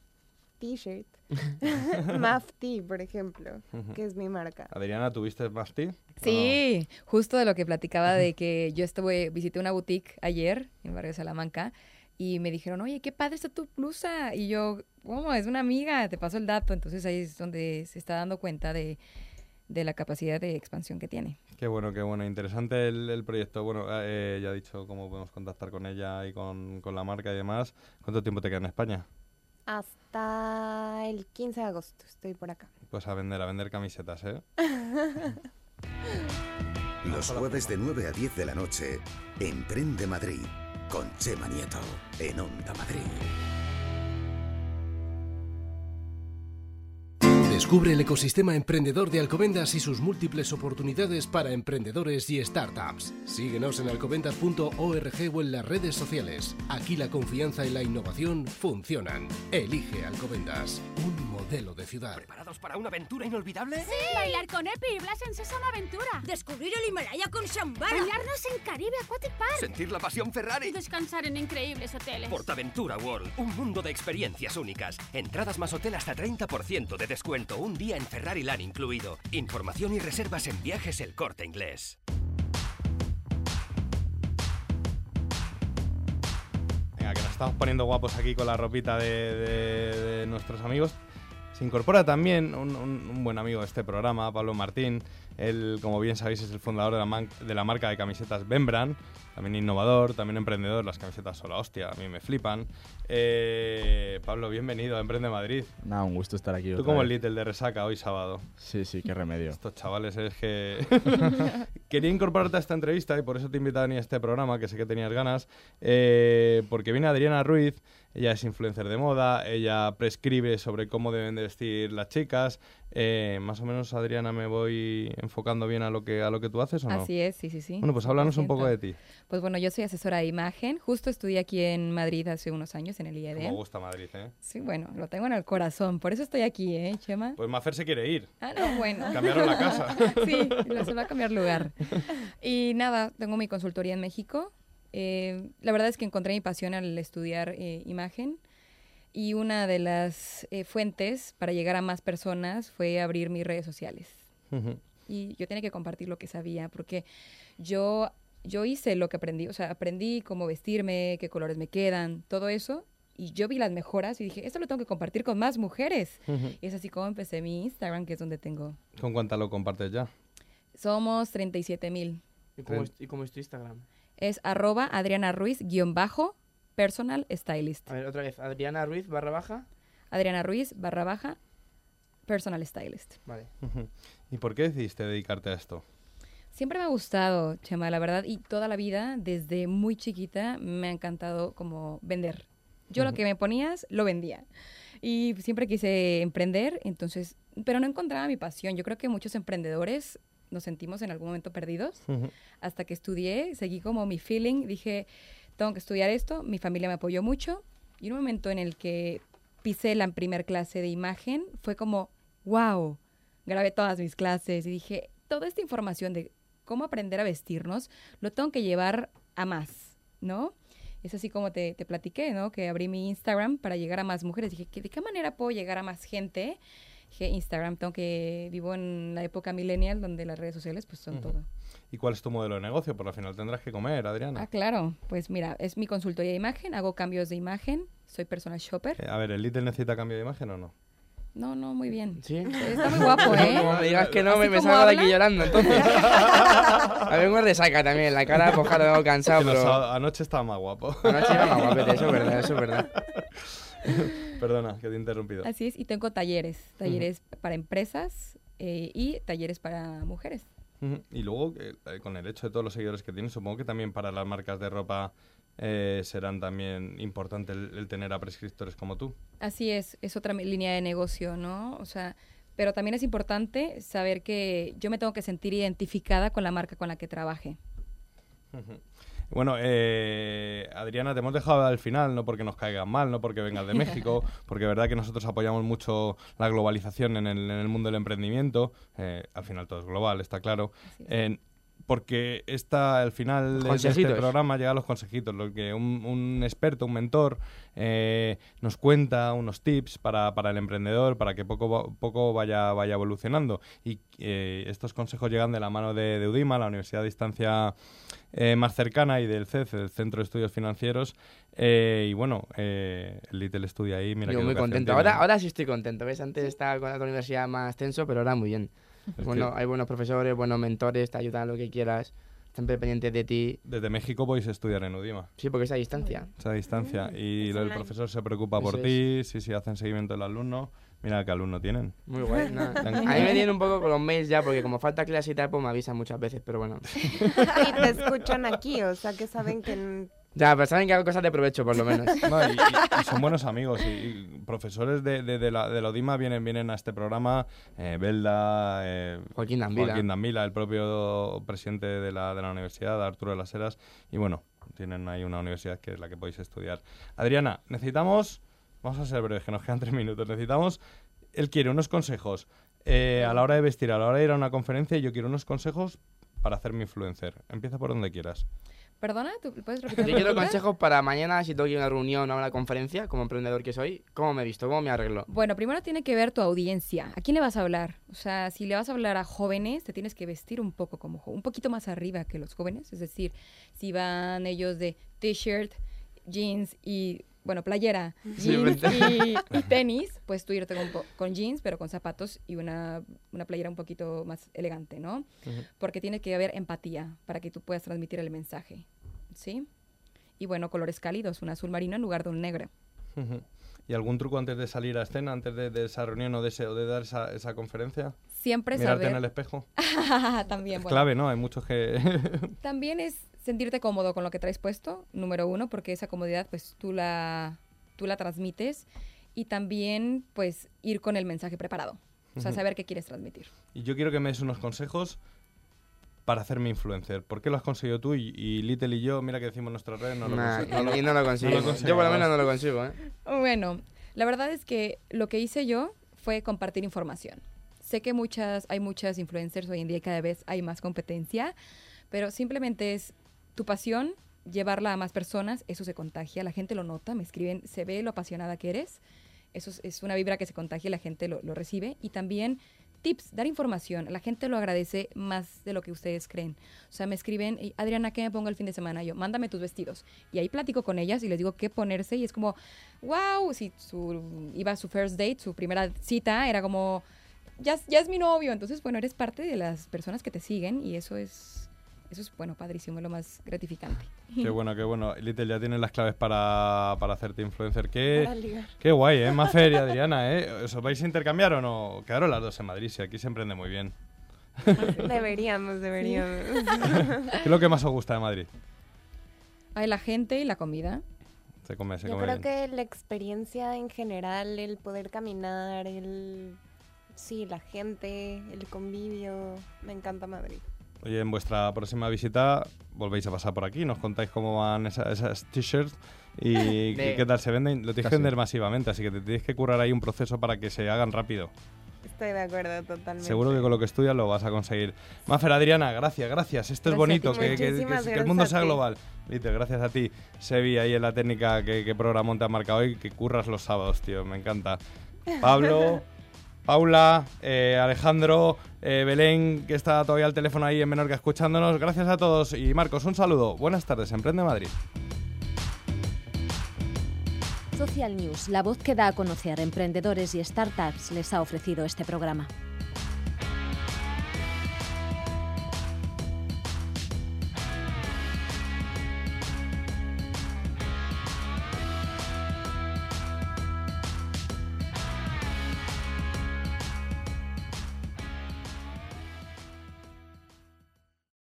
t-shirt. Mafti, por ejemplo, que es mi marca. Adriana, ¿tuviste Masti? Sí, justo de lo que platicaba de que yo estuve, visité una boutique ayer en Barrio Salamanca y me dijeron, oye, qué padre está tu blusa. Y yo, ¿cómo? Es una amiga, te paso el dato. Entonces ahí es donde se está dando cuenta de, de la capacidad de expansión que tiene. Qué bueno, qué bueno. Interesante el, el proyecto. Bueno, eh, ya he dicho cómo podemos contactar con ella y con, con la marca y demás. ¿Cuánto tiempo te queda en España? Hasta el 15 de agosto estoy por acá. Pues a vender, a vender camisetas, ¿eh? Los jueves de 9 a 10 de la noche, Emprende Madrid, con Chema Nieto, en Onda Madrid. Descubre el ecosistema emprendedor de Alcobendas y sus múltiples oportunidades para emprendedores y startups. Síguenos en alcobendas.org o en las redes sociales. Aquí la confianza y la innovación funcionan. Elige Alcobendas, un modelo de ciudad. ¿Preparados para una aventura inolvidable? Bailar con Epi y Blas en Sésamo Aventura. Descubrir el Himalaya con Shambhala. Bailarnos en Caribe Aquatic Park. Sentir la pasión Y Ferrari. descansar en increíbles hoteles. Portaventura World, un mundo de experiencias únicas. Entradas más hotel hasta 30% de descuento, un día en Ferrari Land incluido. Información y reservas en viajes El Corte Inglés. Venga, que nos estamos poniendo guapos aquí con la ropita de, nuestros amigos. Se incorpora también un- un buen amigo de este programa, Pablo Martín. Él, como bien sabéis, es el fundador de la, man- de la marca de camisetas Bembran. También innovador, también emprendedor. Las camisetas son la hostia, a mí me flipan. Eh, Pablo, bienvenido a Emprende Madrid. Nada, un gusto estar aquí. Tú como el. Little de Resaca hoy sábado. Sí, sí, qué remedio. Estos chavales es que... Quería incorporarte a esta entrevista y por eso te he invitado a este programa, que sé que tenías ganas, eh, porque viene Adriana Ruiz, ella es influencer de moda, ella prescribe sobre cómo deben de vestir las chicas. Eh, más o menos, Adriana, me voy enfocando bien a lo que, a lo que tú haces o no? Así es, sí, sí, sí. Bueno, pues háblanos un poco de 100%. ti. Pues bueno, yo soy asesora de imagen. Justo estudié aquí en Madrid hace unos años en el IED. Como gusta Madrid, ¿eh? Sí, bueno, lo tengo en el corazón. Por eso estoy aquí, ¿eh, Chema? Pues Mafer se quiere ir. Ah, no, bueno. Cambiaron la casa. sí, se va a cambiar lugar. Y nada, tengo mi consultoría en México. Eh, la verdad es que encontré mi pasión al estudiar eh, imagen. Y una de las eh, fuentes para llegar a más personas fue abrir mis redes sociales. Y yo tenía que compartir lo que sabía, porque yo, yo hice lo que aprendí. O sea, aprendí cómo vestirme, qué colores me quedan, todo eso. Y yo vi las mejoras y dije, esto lo tengo que compartir con más mujeres. Y es así como empecé mi Instagram, que es donde tengo. ¿Con cuánta lo compartes ya? Somos 37 mil. ¿Y cómo, es, ¿Y cómo es tu Instagram? Es arroba Adriana Ruiz guion bajo personal stylist. A ver, otra vez, Adriana Ruiz barra baja. Adriana Ruiz barra baja personal stylist. Vale. ¿Y por qué decidiste dedicarte a esto? Siempre me ha gustado, Chema, la verdad, y toda la vida, desde muy chiquita, me ha encantado como vender. Yo lo que me ponías, lo vendía. Y siempre quise emprender, entonces, pero no encontraba mi pasión. Yo creo que muchos emprendedores nos sentimos en algún momento perdidos. Hasta que estudié, seguí como mi feeling, dije, tengo que estudiar esto, mi familia me apoyó mucho. Y un momento en el que pisé la primer clase de imagen, fue como, wow, grabé todas mis clases y dije, toda esta información de cómo aprender a vestirnos, lo tengo que llevar a más, ¿no? Es así como te, te platiqué, ¿no? Que abrí mi Instagram para llegar a más mujeres. Dije, ¿qué- ¿de qué manera puedo llegar a más gente? Dije, Instagram, tengo que, vivo en la época millennial donde las redes sociales pues son Ujú. todo. y cuál es tu modelo de negocio, porque al final tendrás que comer, Adriana. Ah, claro. Pues mira, es mi consultoría de imagen, hago cambios de imagen, soy personal shopper. Eh, a ver, ¿el Little necesita cambio de imagen o no? No, no, muy bien. Sí. Está muy guapo, ¿eh? No me digas que no, me, me salgo de aquí llorando, entonces. A ver, me resaca también, la cara, pues claro, tengo cansado, Que pero... anoche estaba más guapo. Anoche iba más guapete, eso es verdad, eso es verdad. Perdona, que te he interrumpido. Así es, y tengo talleres, talleres para empresas eh, y talleres para mujeres. Y luego, eh, eh, con el hecho de todos los seguidores que tienes, supongo que también para las marcas de ropa eh, serán también importante el, el tener a prescriptores como tú. Así es, es otra línea de negocio, ¿no? O sea, pero también es importante saber que yo me tengo que sentir identificada con la marca con la que trabaje. Bueno, eh, Adriana, te hemos dejado al final, no porque nos caigan mal, no porque vengas de México, porque es verdad que nosotros apoyamos mucho la globalización en el, en el mundo del emprendimiento. eh, al final todo es global, está claro. Eh, porque esta, al final de- este programa llegan los consejitos, lo que un, un experto, un mentor, eh, nos cuenta unos tips para, para el emprendedor, para que poco, poco vaya, vaya evolucionando. Y eh, estos consejos llegan de la mano de, de UDIMA, la Universidad de Distancia eh, más cercana, y del CEF, el Centro de Estudios Financieros. Eh, y bueno, eh, el Little estudia ahí, mira Yo muy contento. tiene. Ahora, ahora sí estoy contento. ¿Ves? Antes estaba con la otra universidad más tenso, pero ahora muy bien. Es Bueno, que- hay buenos profesores, buenos mentores, te ayudan a lo que quieras, siempre pendientes de ti. Desde México podéis estudiar en UDIMA. Sí, porque es a distancia. Esa distancia. Y es lo- el online. profesor se preocupa por Eso ti, sí, sí, hacen seguimiento del alumno. Mira qué alumno tienen. Muy guay. Dan- A mí me tienen un poco con los mails ya, porque como falta clase y tal, pues me avisan muchas veces, pero bueno. Y te escuchan aquí, o sea que saben que... Ya, pero saben que hago cosas de provecho, por lo menos. No, y, y- son buenos amigos. Y, y profesores de, de, de la, de la UDIMA vienen, vienen a este programa. Eh, Belda, eh, Joaquín Dambila. Joaquín Dambila, el propio presidente de la, de la universidad, Arturo de las Heras. Y bueno, tienen ahí una universidad que es la que podéis estudiar. Adriana, necesitamos. Vamos a ser breves, que nos quedan tres minutos. Necesitamos. Él quiere unos consejos eh, a la hora de vestir, a la hora de ir a una conferencia. Y yo quiero unos consejos para hacerme influencer. Empieza por donde quieras. Perdona, ¿tú puedes repetir? Yo quiero consejos para mañana, si tengo que ir a una reunión o a una conferencia, como emprendedor que soy, ¿cómo me he visto? ¿Cómo me arreglo? Bueno, primero tiene que ver tu audiencia. ¿A quién le vas a hablar? O sea, si le vas a hablar a jóvenes, te tienes que vestir un poco como un poquito más arriba que los jóvenes. Es decir, si van ellos de t-shirt, jeans y, bueno, playera, jeans y, y tenis, pues tú irte con, jeans, pero con zapatos y una, una playera un poquito más elegante, ¿no? Porque tiene que haber empatía para que tú puedas transmitir el mensaje, ¿sí? Y bueno, colores cálidos, un azul marino en lugar de un negro. ¿Y algún truco antes de salir a escena, antes de, de esa reunión o de, ese, o de dar esa, esa conferencia? Siempre Mirarte saber... en el espejo. También, Es bueno. clave, ¿no? Hay muchos que... También es sentirte cómodo con lo que traes puesto, número uno, porque esa comodidad pues tú la, tú la transmites y también pues ir con el mensaje preparado, o sea, saber qué quieres transmitir. y yo quiero que me des unos consejos para hacerme influencer. ¿Por qué lo has conseguido tú y, y Little y yo? Mira que decimos nuestras redes, no lo Nah, conse- y no lo conseguimos. Yo por lo menos no lo consigo, ¿eh? Bueno, la verdad es que lo que hice yo fue compartir información. Sé que muchas, hay muchas influencers hoy en día y cada vez hay más competencia, pero simplemente es tu pasión, llevarla a más personas, eso se contagia, la gente lo nota, me escriben, se ve lo apasionada que eres, eso es, una vibra que se contagia la gente lo, recibe. Y también tips, dar información, la gente lo agradece más de lo que ustedes creen. O sea, me escriben, "Y, Adriana, ¿qué me pongo el fin de semana? Yo, mándame tus vestidos. Y ahí platico con ellas y les digo qué ponerse y es como, wow, si iba a su first date, su primera cita, era como, ya, ya es mi novio. Entonces, bueno, eres parte de las personas que te siguen y eso es, eso es, bueno, padrísimo, es lo más gratificante. Qué bueno, qué bueno. Little, ya tienes las claves para, para hacerte influencer. Qué, Para ligar. qué guay, ¿eh? Más feria, Adriana, ¿eh? ¿Os vais a intercambiar o no? Quedaron las dos en Madrid, si aquí se emprende muy bien. Deberíamos, deberíamos. ¿Qué es lo que más os gusta de Madrid? Hay la gente y la comida. Se come, se Yo come creo bien. que la experiencia en general, el poder caminar, el... Sí, la gente, el convivio, me encanta Madrid. Oye, en vuestra próxima visita volvéis a pasar por aquí, nos contáis cómo van esa- esas t-shirts y De- qué- qué tal se venden. Lo tienes que vender masivamente, así que te tienes que currar ahí un proceso para que se hagan rápido. Estoy de acuerdo totalmente. Seguro que con lo que estudias lo vas a conseguir. Mafer, Adriana, gracias, gracias. Esto es Gracias bonito, que, que- que- Muchísimas que el mundo sea global. Viste, gracias a ti, Sevi, ahí en la técnica que, que programón te ha marcado hoy, que curras los sábados, tío, me encanta. Pablo, Paula, eh, Alejandro, eh, Belén, que está todavía al teléfono ahí en Menorca escuchándonos. Gracias a todos. Y Marcos, un saludo. Buenas tardes, Emprende Madrid. Social News, la voz que da a conocer emprendedores y startups, les ha ofrecido este programa.